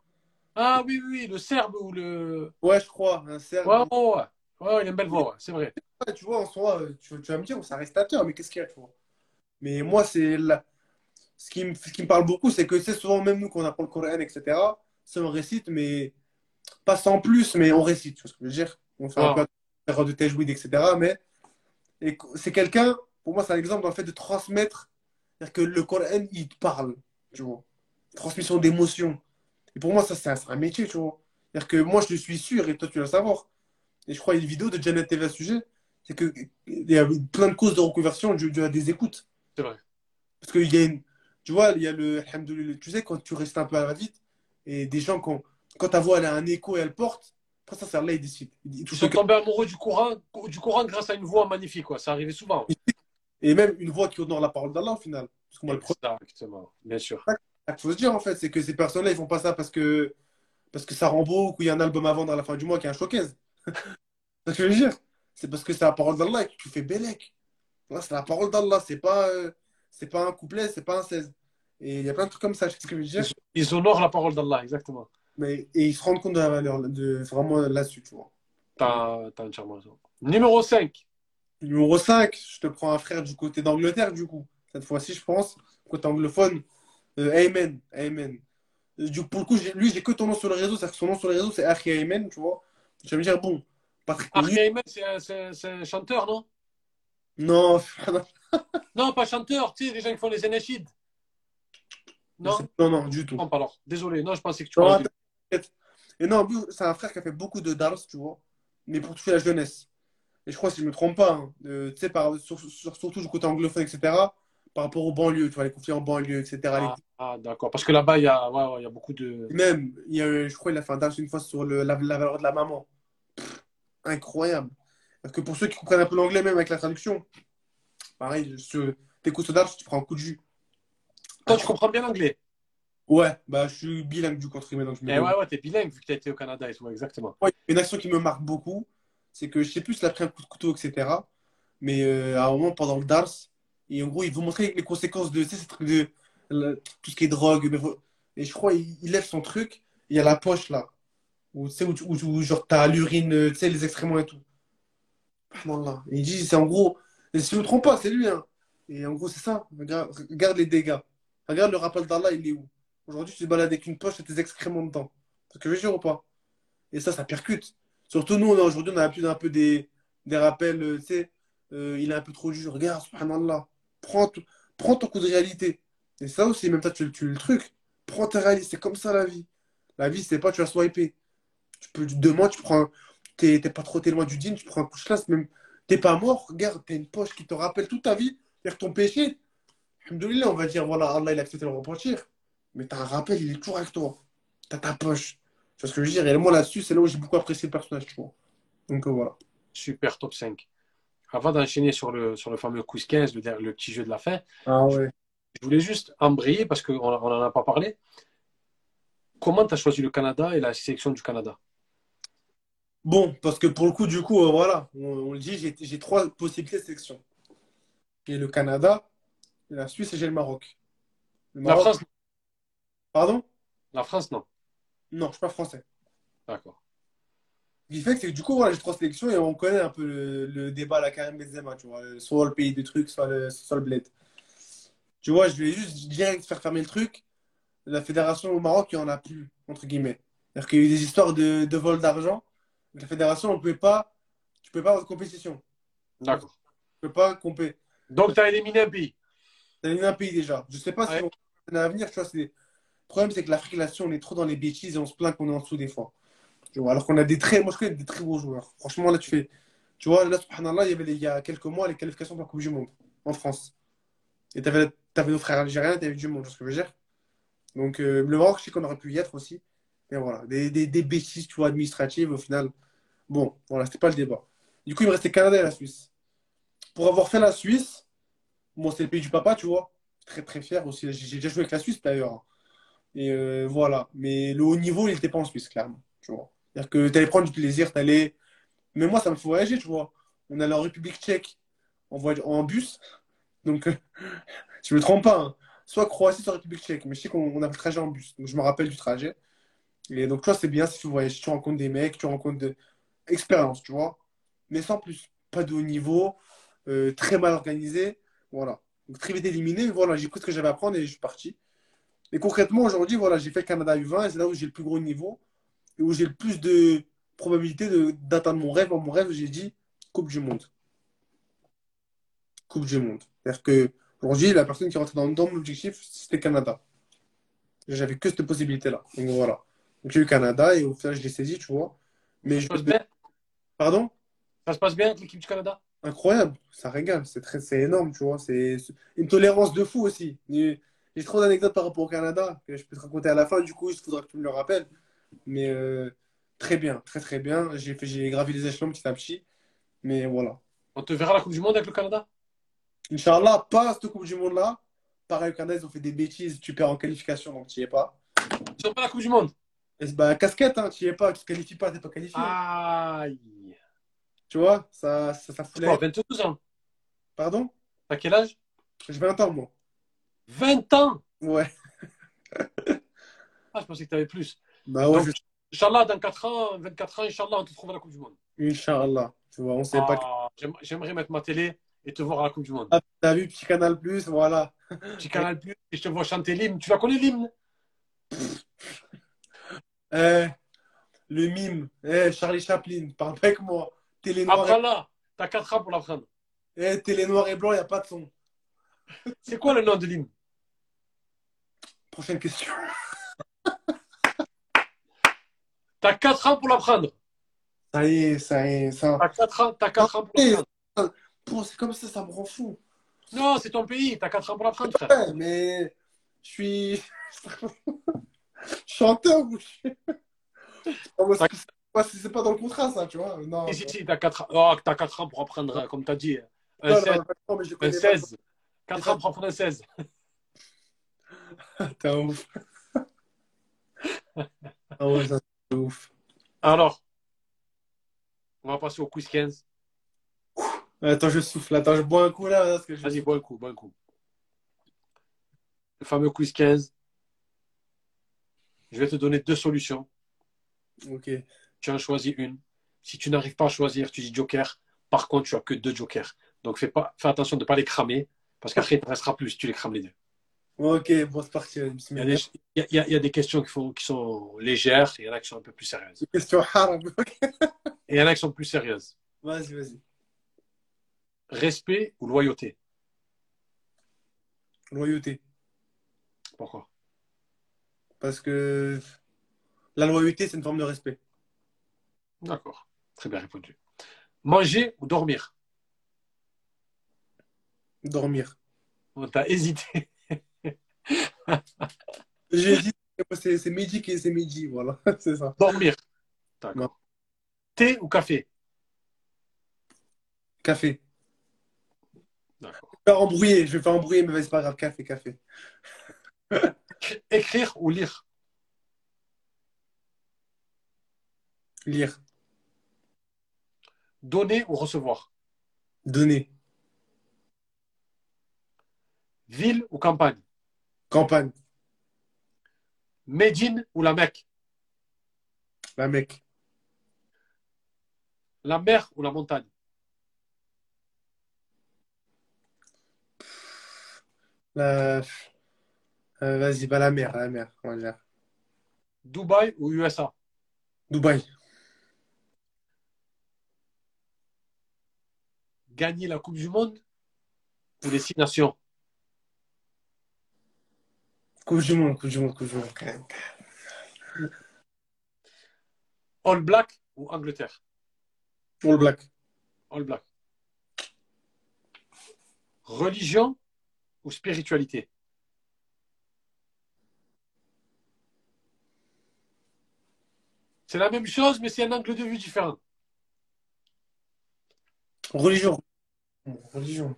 Ah oui, oui, le Serbe ou le. Ouais, je crois, un Serbe. Ouais, ouais, ouais. ouais il a une belle voix, ouais, c'est vrai. Ouais, tu vois, en soi, tu, tu vas me dire, c'est un aristateur, mais qu'est-ce qu'il y a, tu vois? Mais moi, c'est la... ce, qui me, ce qui me parle beaucoup, c'est que c'est souvent, même nous, qu'on apprend le Coran, etc., ça on récite, mais pas sans plus, mais on récite, tu vois ce que je veux dire? On fait un Ouais. peu de tajwid, etc. Mais et c'est quelqu'un, pour moi, c'est un exemple dans le fait de transmettre, c'est-à-dire que le Coran, il te parle, tu vois. Transmission d'émotions. Et pour moi, ça, c'est un, métier, tu vois. C'est-à-dire que moi, je le suis sûr, et toi, tu vas le savoir. Et je crois qu'il y a une vidéo de Janet TV à ce sujet, c'est qu'il y a plein de causes de reconversion dû à des écoutes. C'est vrai. Parce qu'il y a une. Tu vois, il y a le. Tu sais, quand tu restes un peu à la vite, et des gens, quand, quand ta voix elle a un écho et elle porte, après ça, c'est Allah, il décide. Il- il Ils touche sont tombés amoureux du Coran, du Coran grâce à une voix magnifique, quoi. Ça arrivait souvent. Et même une voix qui honore la parole d'Allah, au final. Parce que moi, le premier, Exactement, bien sûr. Il faut se dire, en fait, c'est que ces personnes-là, ils font pas ça parce que, parce que ça rend beau ou qu'il y a un album à vendre à la fin du mois qui est un showcase. (laughs) C'est ce que je veux dire? C'est parce que c'est la parole d'Allah et que tu fais bellec. Là, c'est la parole d'Allah. C'est pas, euh, c'est pas un couplet, c'est pas un 16. Et il y a plein de trucs comme ça, c'est ce que je veux dire? Ils honorent la parole d'Allah, exactement. Mais, et ils se rendent compte de la valeur de, vraiment là-dessus, tu vois. T'as t'as entièrement raison. Numéro 5. Numéro 5, je te prends un frère du côté d'Angleterre, du coup. Cette fois-ci, je pense, côté anglophone. Euh, Amen, Amen. Euh, Du, pour le coup, lui, j'ai que ton nom sur le réseau, c'est-à-dire que son nom sur les réseaux, c'est Archie Amen, tu vois. Je vais me dire, bon, connu. Archie Ayman, c'est un, chanteur, non? (laughs) Non, Non, pas chanteur, tu sais, les gens qui font les énéchides. Non? Non, non, du tout. Non, pas alors. Désolé, non, je pensais que tu Non. Et non, c'est un frère qui a fait beaucoup de dars, tu vois, mais pour toucher la jeunesse. Et je crois, si je ne me trompe pas, hein, euh, tu sais, sur- surtout du côté anglophone, etc., par rapport aux banlieues, tu vois, les conflits en banlieue, etc. les Ah, ah, d'accord. Parce que là-bas, il y, a, ouais, ouais, il y a beaucoup de. Même, il y a, je crois qu'il a fait un dars une fois sur le, la, la valeur de la maman. Pff, incroyable. Parce que pour ceux qui comprennent un peu l'anglais, même avec la traduction, pareil, tu écoutes ce dars, tu prends un coup de jus. Toi, tu comprends bien l'anglais? Ouais, bah je suis bilingue du guillemets, donc je me Eh ouais, ouais, t'es bilingue vu que t'as été au Canada et tout, exactement. Ouais, une action qui me marque beaucoup, c'est que je sais plus s'il a pris un coup de couteau, etc. Mais euh, à un moment, pendant le Dars, et en gros, il veut montrer les conséquences de de tout ce qui est drogue. mais Et je crois il, lève son truc, il y a la poche là, où, tu sais, où, où, genre t'as l'urine, euh, tu sais, les excréments et tout. Il dit, c'est en gros, et si je ne me trompe pas, c'est lui. Hein. Et en gros, c'est ça. Regarde, les dégâts. Regarde le rappel d'Allah, il est où Aujourd'hui, tu te balades avec une poche et tes excréments dedans. C'est ce que je dire ou pas Et ça, ça percute. Surtout nous, aujourd'hui, on a l'habitude un peu des, des rappels, euh, tu sais, euh, il est un peu trop dur. Regarde, subhanallah. Prends, prends ton coup de réalité. Et ça aussi, même toi, tu, tu le truc. Prends ta réalité. C'est comme ça la vie. La vie, c'est pas tu vas swiper. Tu peux, demain, tu prends. T'es pas trop loin du dîne, tu prends un coup de classe, même. T'es pas mort, regarde, t'as une poche qui te rappelle toute ta vie. Que ton péché, alhamdoulilah, on va dire, voilà, Allah, il a accepté le repentir. Mais t'as un rappel, il est toujours avec toi. T'as ta poche. Vois ce que je veux dire? Et moi, là-dessus, c'est là où j'ai beaucoup apprécié le personnage, tu vois. Donc euh, voilà. Super top 5. Avant d'enchaîner sur le, sur le fameux quiz 15, le, le petit jeu de la fin, Ah ouais. je voulais juste embrayer parce qu'on n'en a pas parlé. Comment tu as choisi le Canada et la sélection du Canada? Bon, parce que pour le coup, du coup, euh, voilà, on, on le dit, j'ai trois possibilités de sélection. J'ai le Canada, la Suisse et j'ai le Maroc. Le La Maroc- France, Pardon? la France non. Non, je suis pas français. D'accord. Ce qui fait que c'est que du coup, voilà, j'ai trois sélections et on connaît un peu le, le débat à la Karim Benzema, tu vois. Soit le pays des trucs, soit le, soit le bled. Tu vois, je vais juste direct faire fermer le truc. La fédération au Maroc, il n'y en a plus, entre guillemets. C'est-à-dire qu'il y a eu des histoires de, de vol d'argent. La fédération, on ne pouvait pas, tu peux pas avoir de compétition. D'accord. Tu peux pas compé. Donc tu as éliminé un pays. T'as éliminé un pays déjà. Je sais pas si on à l'avenir, tu vois. Le problème, c'est que l'Afrique, là-dessus, on est trop dans les bêtises et on se plaint qu'on est en dessous des fois. Tu alors qu'on a des très, moi je connais des très beaux joueurs. Franchement, là, tu fais, tu vois, là, subhanallah, il y avait il y a quelques mois les qualifications pour la Coupe du Monde en France. Et t'avais, t'avais nos frères algériens, t'avais du monde, tu vois ce que je veux dire. Donc, euh, le Maroc, je sais qu'on aurait pu y être aussi. Mais voilà, des, des, des bêtises, tu vois, administratives, au final. Bon, voilà, c'était pas le débat. Du coup, il me restait Canada et la Suisse. Pour avoir fait la Suisse, bon, c'est le pays du papa, tu vois. Très, très fier aussi. J'ai j'ai déjà joué avec la Suisse, d'ailleurs. Et euh, voilà. Mais le haut niveau, il n'était pas en Suisse, clairement. Tu vois. C'est-à-dire que tu allais prendre du plaisir, tu allais. Mais moi, ça me fait voyager, tu vois. On allait en République tchèque en, voy- en bus. Donc, euh, (laughs) je me trompe pas. hein. Soit Croatie, soit République tchèque. Mais je sais qu'on on a le trajet en bus. Donc, je me rappelle du trajet. Et donc, tu vois, c'est bien si tu voyages. Tu rencontres des mecs, tu rencontres de expérience, tu vois. Mais sans plus. Pas de haut niveau, euh, très mal organisé. Voilà. Donc, très vite éliminé. Voilà, j'ai pris ce que j'avais à prendre et je suis parti. Et concrètement, aujourd'hui, voilà, j'ai fait Canada U20 et c'est là où j'ai le plus gros niveau. Et où j'ai le plus de probabilité de- d'atteindre mon rêve. Dans mon rêve, j'ai dit Coupe du Monde. Coupe du Monde. C'est-à-dire que aujourd'hui, la personne qui rentrée dans, dans mon objectif, c'était Canada. J'avais que cette possibilité-là. Donc voilà. Donc j'ai eu Canada et au final, je l'ai saisi, tu vois. Mais Ça je... se passe bien? Pardon? Ça se passe bien avec l'équipe du Canada? Incroyable, ça régale, c'est très, c'est énorme, tu vois. C'est une tolérance de fou aussi. J'ai trop d'anecdotes par rapport au Canada que je peux te raconter à la fin, du coup, il faudra que tu me le rappelles. Mais euh, très bien, très très bien. J'ai fait, j'ai gravi les échelons petit à petit. Mais voilà. On te verra à la Coupe du Monde avec le Canada? Inch'Allah, pas à cette Coupe du Monde-là. Pareil, au Canada, ils ont fait des bêtises. Tu perds en qualification, donc tu n'y es pas. Ils sont pas à la Coupe du Monde? Et bah, casquette, hein, tu n'y es pas. Tu ne te qualifies pas, tu n'es pas qualifié. Aïe Tu vois, ça, ça, ça fout Quoi, la- 22 ans Pardon? T'as quel âge? J'ai 20 ans, moi. 20 ans? Ouais. Ah, je pensais que t'avais plus. Bah ouais, Donc, Inch'Allah, dans 4 ans, 24 ans, Inch'Allah, on te trouve à la Coupe du Monde. Inch'Allah. Tu vois, on sait pas. Ah, j'aime- J'aimerais mettre ma télé et te voir à la Coupe du Monde. Ah, T'as vu, petit Canal Plus, voilà. Petit canal plus et je te vois chanter l'hymne. Tu la connais l'hymne? (laughs) Eh, le mime. Eh, Charlie Chaplin, parle pas avec moi. Télé noir, et... Apprends-la. T'as 4 ans pour l'apprendre. eh, télé noir et blanc, il n'y a pas de son. C'est quoi le nom de l'hymne? Prochaine question. T'as 4 ans pour l'apprendre. Ça y est, ça y est, ça. T'as 4 ans, t'as 4 ans pour l'apprendre. C'est comme ça, ça me rend fou. Non, c'est ton pays. T'as 4 ans pour l'apprendre, frère. Ouais, mais je suis chanteur (laughs) ou je c'est- pas dans le contrat, ça, tu vois. Non, Si, si, si, t'as 4 ans. Oh, t'as 4 ans pour apprendre, euh, comme t'as dit. Un non, 16. non, non, mais je Un connais pas. 16. 4 ans pour apprendre (laughs) un 16. T'es ouf. (laughs) Ah ouais, ça ouf. Alors, on va passer au quiz 15. Attends, je souffle. Attends, je bois un coup là. Je... Vas-y, bois un coup, bois un coup. Le fameux quiz 15. Je vais te donner deux solutions. Ok. Tu en choisis une. Si tu n'arrives pas à choisir, tu dis joker. Par contre, tu as que deux jokers. Donc, fais, pas, fais attention de ne pas les cramer. Parce qu'après, il te restera plus si tu les crames les deux. Ok, bon, c'est parti. Il y a des, il y a- il y a des questions qui, sont légères et il y en a qui sont un peu plus sérieuses. Question haram. Ok. Et il y en a qui sont plus sérieuses. Vas-y, vas-y. Respect ou loyauté? Loyauté. Pourquoi? Parce que la loyauté, c'est une forme de respect. D'accord. Très bien répondu. Manger ou dormir? Dormir. On t'a hésité. J'ai dit, c'est midi qui c'est midi, voilà. (laughs) c'est ça. Dormir. D'accord. Thé ou café? Café. D'accord. Je vais faire embrouiller, je vais faire embrouiller, mais c'est pas grave. Café, café. (laughs) Écrire ou lire? Lire. Donner ou recevoir? Donner. Ville ou campagne? Campagne. Médine ou la Mecque? La Mecque. La mer ou la montagne? La... Euh, vas-y, bah la mer, la mer, on va dire. Dubaï ou USA Dubaï. Gagner la Coupe du Monde ou les six nations Coupe du monde, coupe du monde, coupe du monde. quand même. All Black ou Angleterre? All Black. All Black. Religion ou spiritualité? C'est la même chose, mais c'est un angle de vue différent. Religion. Religion.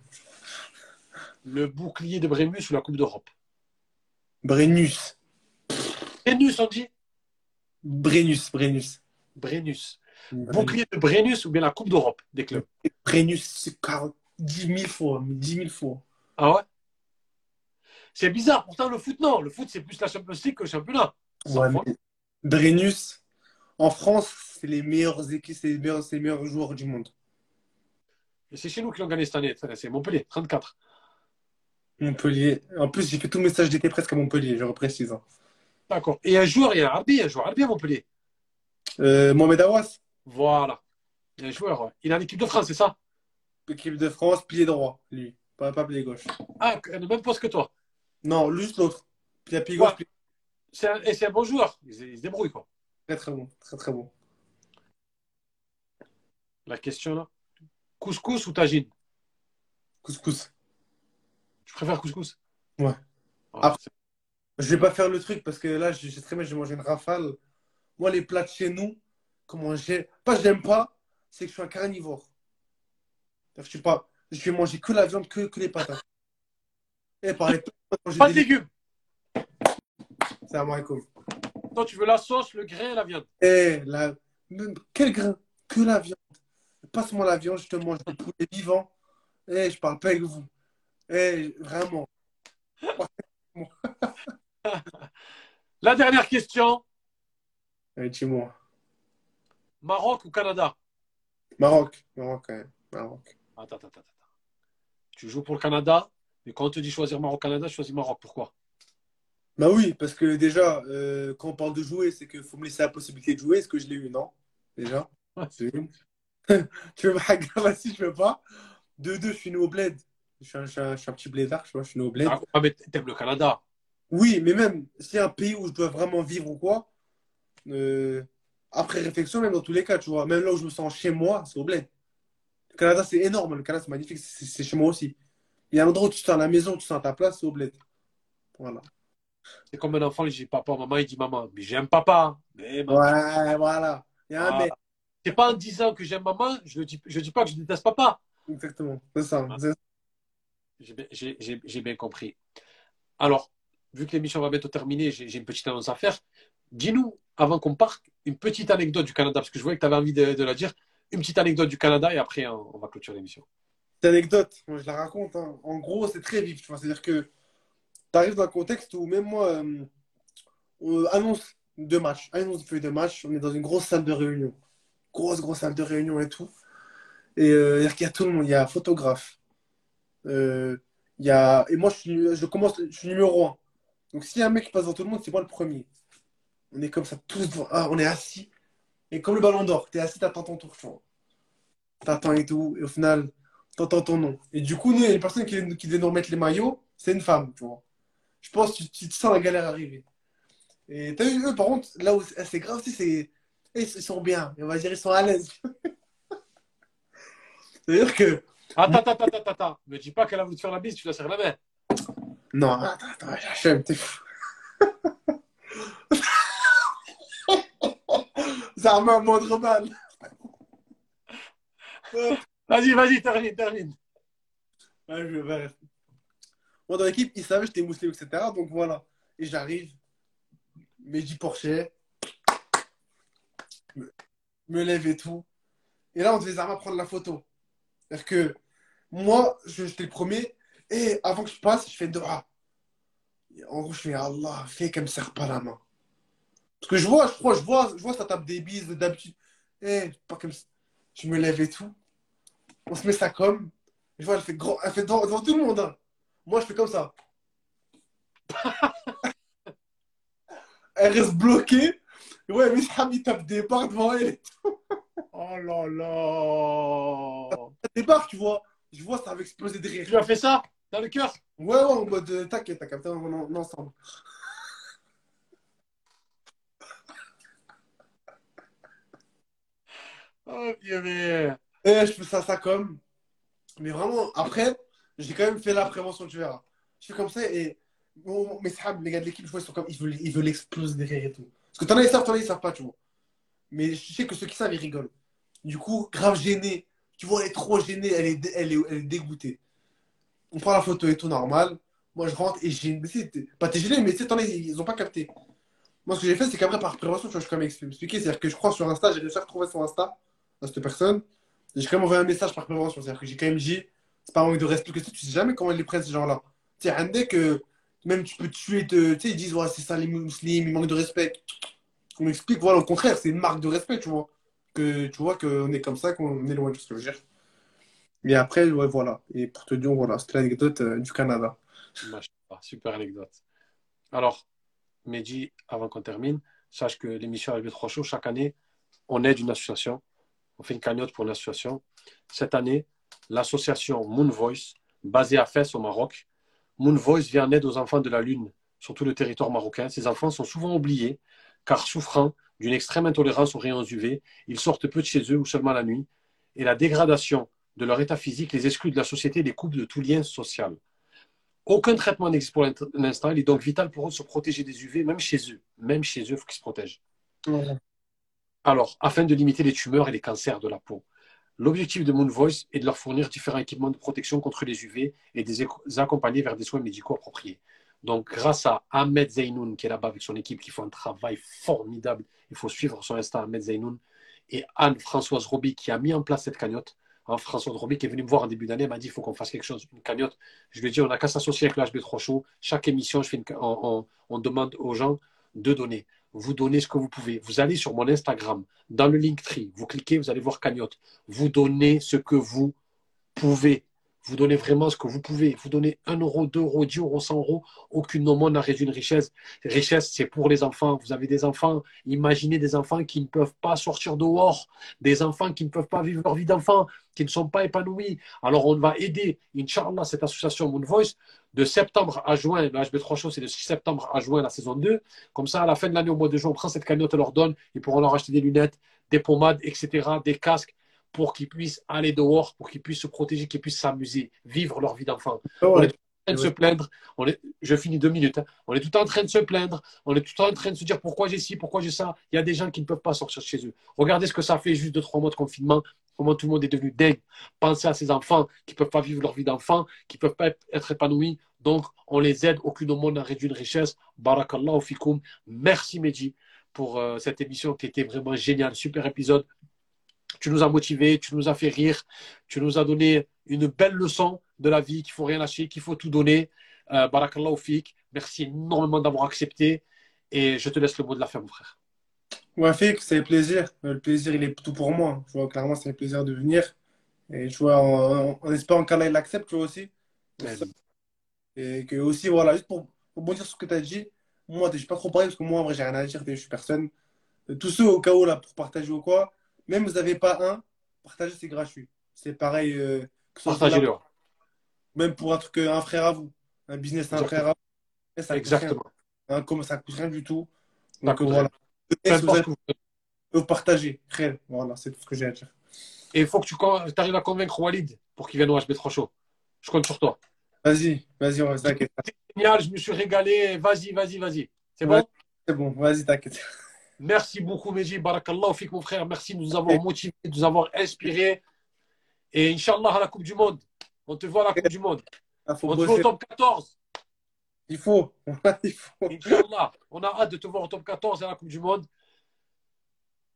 Le bouclier de Brémus ou la Coupe d'Europe? Brennus. Brennus, on dit? Brennus, Brennus. Brennus. Bouclier de Brennus ou bien la Coupe d'Europe des clubs? Brennus, c'est 40 10 000 fois, mais 10 000 fois. Ah ouais? C'est bizarre, pourtant le foot, non. Le foot, c'est plus la Champions League que le championnat. Ouais, Brennus, en France, c'est les meilleures équipes, c'est les meilleurs, les meilleurs joueurs du monde. Et c'est chez nous qui l'ont gagné cette année. C'est Montpellier, 34. Montpellier. En plus, j'ai fait tout le message d'été presque à Montpellier, je reprécise. hein. D'accord. Et un joueur, il y a un Arbi, un joueur Arbi à Montpellier. Euh, Mohamed Awas, Voilà. Il est un joueur. Il est en équipe de France, c'est ça? Équipe de France, pied droit, lui. Pas, pas pied gauche. Ah, le même poste que toi? Non, juste l'autre. Pied pied gauche, Ouais. pied- C'est un- Et c'est un bon joueur. Il se, il se débrouille, quoi. très très bon. Très très bon. La question, là? Couscous ou tagine? Couscous. Tu préfères couscous? Ouais. Ah, Après- Je vais pas faire le truc parce que là, je je sais très bien, je vais manger une rafale. Moi, les plats de chez nous, comment j'ai. Pas je n'aime pas, c'est que je suis un carnivore. Je suis pas. Je vais manger que la viande, que, que les patates. Et par exemple, quand j'ai Pas de des- légumes. C'est à moi, comme. Toi, tu veux la sauce, le grain et la viande. Eh, la... quel grain? Que la viande. Passe-moi la viande, je te mange le poulet vivant. Eh, je parle pas avec vous. Eh, vraiment. (laughs) La dernière question. Dis-moi. Maroc ou Canada? Maroc. Maroc. Maroc. Attends, attends, attends. Tu joues pour le Canada, mais quand on te dit choisir Maroc-Canada, je choisis Maroc. Pourquoi? Bah oui, parce que déjà, euh, quand on parle de jouer, c'est qu'il faut me laisser la possibilité de jouer. Est-ce que je l'ai eu Non? Déjà. (laughs) Tu veux grave (laughs) si je veux pas. De deux, je suis né au bled. Je suis un, je je petit blédard, tu vois, je suis né au bled. Ah, mais t'aimes le Canada. Oui, mais même a un pays où je dois vraiment vivre ou quoi, euh, après réflexion, même dans tous les cas, tu vois, même là où je me sens chez moi, c'est au bled. Le Canada, c'est énorme, le Canada, c'est magnifique, c'est c'est chez moi aussi. Il y a un endroit où tu sens à la maison, tu sens à ta place, c'est au bled. Voilà. C'est comme un enfant, il dit papa, maman, il dit maman. Mais j'aime papa. Mais maman. Ouais, voilà. Il y a un Ah. C'est pas en disant que j'aime maman, je ne dis, je dis pas que je déteste papa. Exactement, c'est ça. J'ai bien- compris. Alors, vu que l'émission va bientôt terminer, j'ai une petite annonce à faire. Dis-nous, avant qu'on parte, une petite anecdote du Canada, parce que je voyais que tu avais envie de, la dire. Une petite anecdote du Canada et après, on, on va clôturer l'émission. Cette anecdote, moi je la raconte. hein. En gros, c'est très vif. C'est-à-dire que tu arrives dans un contexte où même moi, euh, on annonce deux matchs, annonce feuille de match, on est dans une grosse salle de réunion. Grosse, grosse salle de réunion et tout. Et euh, qu'il y a tout le monde, il y a photographe. Euh, y a... Et moi, je, suis, commence, je suis numéro un. Donc s'il y a un mec qui passe devant tout le monde, c'est moi le premier. On est comme ça, tous devant. Ah, on est assis. Et comme le ballon d'or, t'es assis, t'attends ton tour, tu vois. T'attends et tout. Et au final, t'entends ton nom. Et du coup, nous, il y a une personne qui, qui devait nous remettre les maillots, c'est une femme, tu vois. Je pense que tu, te sens la galère arriver. Et t'as vu, eux, par contre, là où c'est grave, c'est. Ils sont bien, on va dire, ils sont à l'aise. (laughs) C'est-à-dire que. Attends, attends, attends, attends, attends. Me dis pas qu'elle a voulu te faire la bise, tu la serres la main. Non, attends, attends, Hachem, t'es fou. (laughs) Un moindre mal. Vas-y, vas-y, termine, termine. Ouais, je vais faire. Moi, dans l'équipe, ils savaient que j'étais musulman, etc. Donc voilà. Et j'arrive, Mehdi Porcher, me, me lève et tout. Et là, on devait vraiment prendre la photo. C'est-à-dire que moi, je- j'étais le premier. Et avant que je passe, je fais dua. Et En gros, je fais Allah, fais qu'elle me serre pas la main. Parce que je vois, je crois, je vois, je vois, ça tape des bises d'habitude. Eh, pas comme ça. Je me lève et tout. On se met ça comme. Je vois, elle fait grand, elle fait devant, devant tout le monde. hein. Moi, je fais comme ça. elle reste bloquée. Ouais, mais Sam, il tape des barres devant elle. Oh là là. Des barres, tu vois. Je vois, ça va exploser de rire. Tu as fait ça dans le cœur? Ouais, ouais, en mode, euh, t'inquiète, t'as capté, on est ensemble. (laughs) Oh, purée. Et je fais ça, ça comme. Mais vraiment, après, j'ai quand même fait la prévention, tu verras. Je fais comme ça et. Bon, mes sahabs, les gars de l'équipe, je vois, ils sont comme. Ils veulent, ils veulent exploser derrière et tout. Parce que t'en as, ils savent, t'en as, ils savent pas, tu vois. Mais je sais que ceux qui savent, ils rigolent. Du coup, grave gênée. Tu vois, elle est trop gênée, elle est, elle est, elle est dégoûtée. On prend la photo et tout normal. Moi, je rentre et j'ai. Pas t'es gêné, mais as, ils, ils ont pas capté. Moi, ce que j'ai fait, c'est qu'après, par prévention, je suis quand même expliqué. C'est-à-dire que je crois sur Insta, j'ai réussi à retrouver son Insta à cette personne. J'ai quand même envoyé un message par prévention. C'est-à-dire que j'ai quand même dit, c'est pas un manque de respect que tu sais jamais comment ils les prennent, ces gens-là. Tu sais, dès que même tu peux tuer, te, tu sais, ils disent, ouais, c'est ça les musulmans, ils manquent de respect. On explique, voilà, au contraire, c'est une marque de respect, tu vois. Que tu vois qu'on est comme ça, qu'on est loin de ce que je veux dire. Et après, ouais, voilà. Et pour te dire, voilà, c'était l'anecdote euh, du Canada. Machallah, Super anecdote. Alors, Mehdi, avant qu'on termine, sache que l'émission LB3 Show, chaque année, on aide une association, on fait une cagnotte pour une association. Cette année, l'association Moon Voice, basée à Fès au Maroc, Moon Voice vient en aide aux enfants de la Lune sur tout le territoire marocain. Ces enfants sont souvent oubliés car souffrant d'une extrême intolérance aux rayons UV, ils sortent peu de chez eux ou seulement la nuit, et la dégradation de leur état physique les exclut de la société et les coupe de tout lien social. Aucun traitement n'existe pour l'instant, il est donc vital pour eux de se protéger des UV, même chez eux. Même chez eux, il faut qu'ils se protègent. Alors, afin de limiter les tumeurs et les cancers de la peau, l'objectif de Moon Voice est de leur fournir différents équipements de protection contre les UV et de les accompagner vers des soins médicaux appropriés. Donc, grâce à Ahmed Zainoun, qui est là-bas avec son équipe, qui fait un travail formidable, il faut suivre son Insta, Ahmed Zainoun, et Anne-Françoise Roby, qui a mis en place cette cagnotte. Anne-Françoise Roby, qui est venue me voir en début d'année, m'a dit il faut qu'on fasse quelque chose, une cagnotte. Je lui ai dit on n'a qu'à s'associer avec l'HB3 Show. Chaque émission, je fais on, demande aux gens de donner. Vous donnez ce que vous pouvez. Vous allez sur mon Instagram, dans le Linktree, vous cliquez, vous allez voir cagnotte. Vous donnez ce que vous pouvez. Vous donnez vraiment ce que vous pouvez. Vous donnez 1 euro, 2 euros, 10 euros, 100 euros. Aucune monde n'a réduit une richesse. Richesse, c'est pour les enfants. Vous avez des enfants. Imaginez des enfants qui ne peuvent pas sortir dehors. Des enfants qui ne peuvent pas vivre leur vie d'enfant, qui ne sont pas épanouis. Alors, on va aider, Inch'Allah, cette association Moon Voice de septembre à juin. Le HB3 Show, c'est de septembre à juin, la saison 2. Comme ça, à la fin de l'année, au mois de juin, on prend cette cagnotte, on leur donne. Ils pourront leur acheter des lunettes, des pommades, etc., des casques pour qu'ils puissent aller dehors, pour qu'ils puissent se protéger, qu'ils puissent s'amuser, vivre leur vie d'enfant. Ah on est tout en train de se plaindre. On est, je finis deux minutes. Hein. On est tout en train de se plaindre. On est tout en train de se dire pourquoi j'ai ci, pourquoi j'ai ça? Il y a des gens qui ne peuvent pas sortir chez eux. Regardez ce que ça fait juste deux, trois mois de confinement. Comment tout le monde est devenu dingue. Pensez à ces enfants qui ne peuvent pas vivre leur vie d'enfant, qui ne peuvent pas être épanouis. Donc, on les aide. Aucune monde n'a réduit une richesse. Barakallahu fikoum. Merci, Mehdi, pour euh, cette émission qui était vraiment géniale. Super épisode tu nous as motivés, tu nous as fait rire, tu nous as donné une belle leçon de la vie, qu'il faut rien lâcher, qu'il faut tout donner. Euh, Barakallahu fik. Merci énormément d'avoir accepté. Et je te laisse le mot de la fin, mon frère. Ouais, Fik, c'est plaisir. Le plaisir, il est tout pour moi. Je vois clairement, c'est un plaisir de venir. Et je vois, en, espérant qu'Allah l'accepte, tu vois aussi. Et que aussi, voilà, juste pour, pour bondir sur ce que tu as dit, moi, je pas trop parlé parce que moi, en vrai, j'ai rien à dire, je suis personne. Tous ceux au cas où, là, pour partager ou quoi, même vous n'avez pas un, partagez, c'est gratuit. C'est pareil. Euh, Partagez-le. Même pour un truc, un frère à vous. Un business, un frère à vous. Ça Exactement. Hein, comme ça ne coûte rien du tout. Donc voilà. Vous, vous partagez. Voilà, c'est tout ce que j'ai à dire. Et il faut que tu arrives à convaincre Walid pour qu'il vienne au HB3 Show. Je compte sur toi. Vas-y, vas-y, on va t'inquiète. C'est génial, je me suis régalé. Vas-y, vas-y, vas-y. C'est bon? C'est bon, vas-y, t'inquiète. Merci beaucoup, Meji. Barakallah, fik, mon frère. Merci de nous avoir motivés, de nous avoir inspirés. Et Inch'Allah, à la Coupe du Monde. On te voit à la Coupe du Monde. Ah, on te voit au top 14. Il faut. (laughs) Il faut. Inch'Allah, on a hâte de te voir au top 14 à la Coupe du Monde.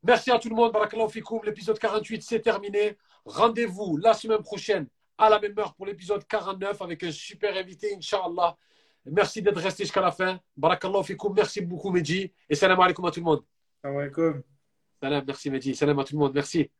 Merci à tout le monde. Barakallah, fikoum. L'épisode 48, c'est terminé. Rendez-vous la semaine prochaine à la même heure pour l'épisode 49 avec un super invité, Inch'Allah. Merci d'être resté jusqu'à la fin. Barakallah fikoum. Merci beaucoup, Meji. Et salam alaikum à tout le monde. Salam alaikum. Salam, merci Mehdi. Salam à tout le monde. Merci.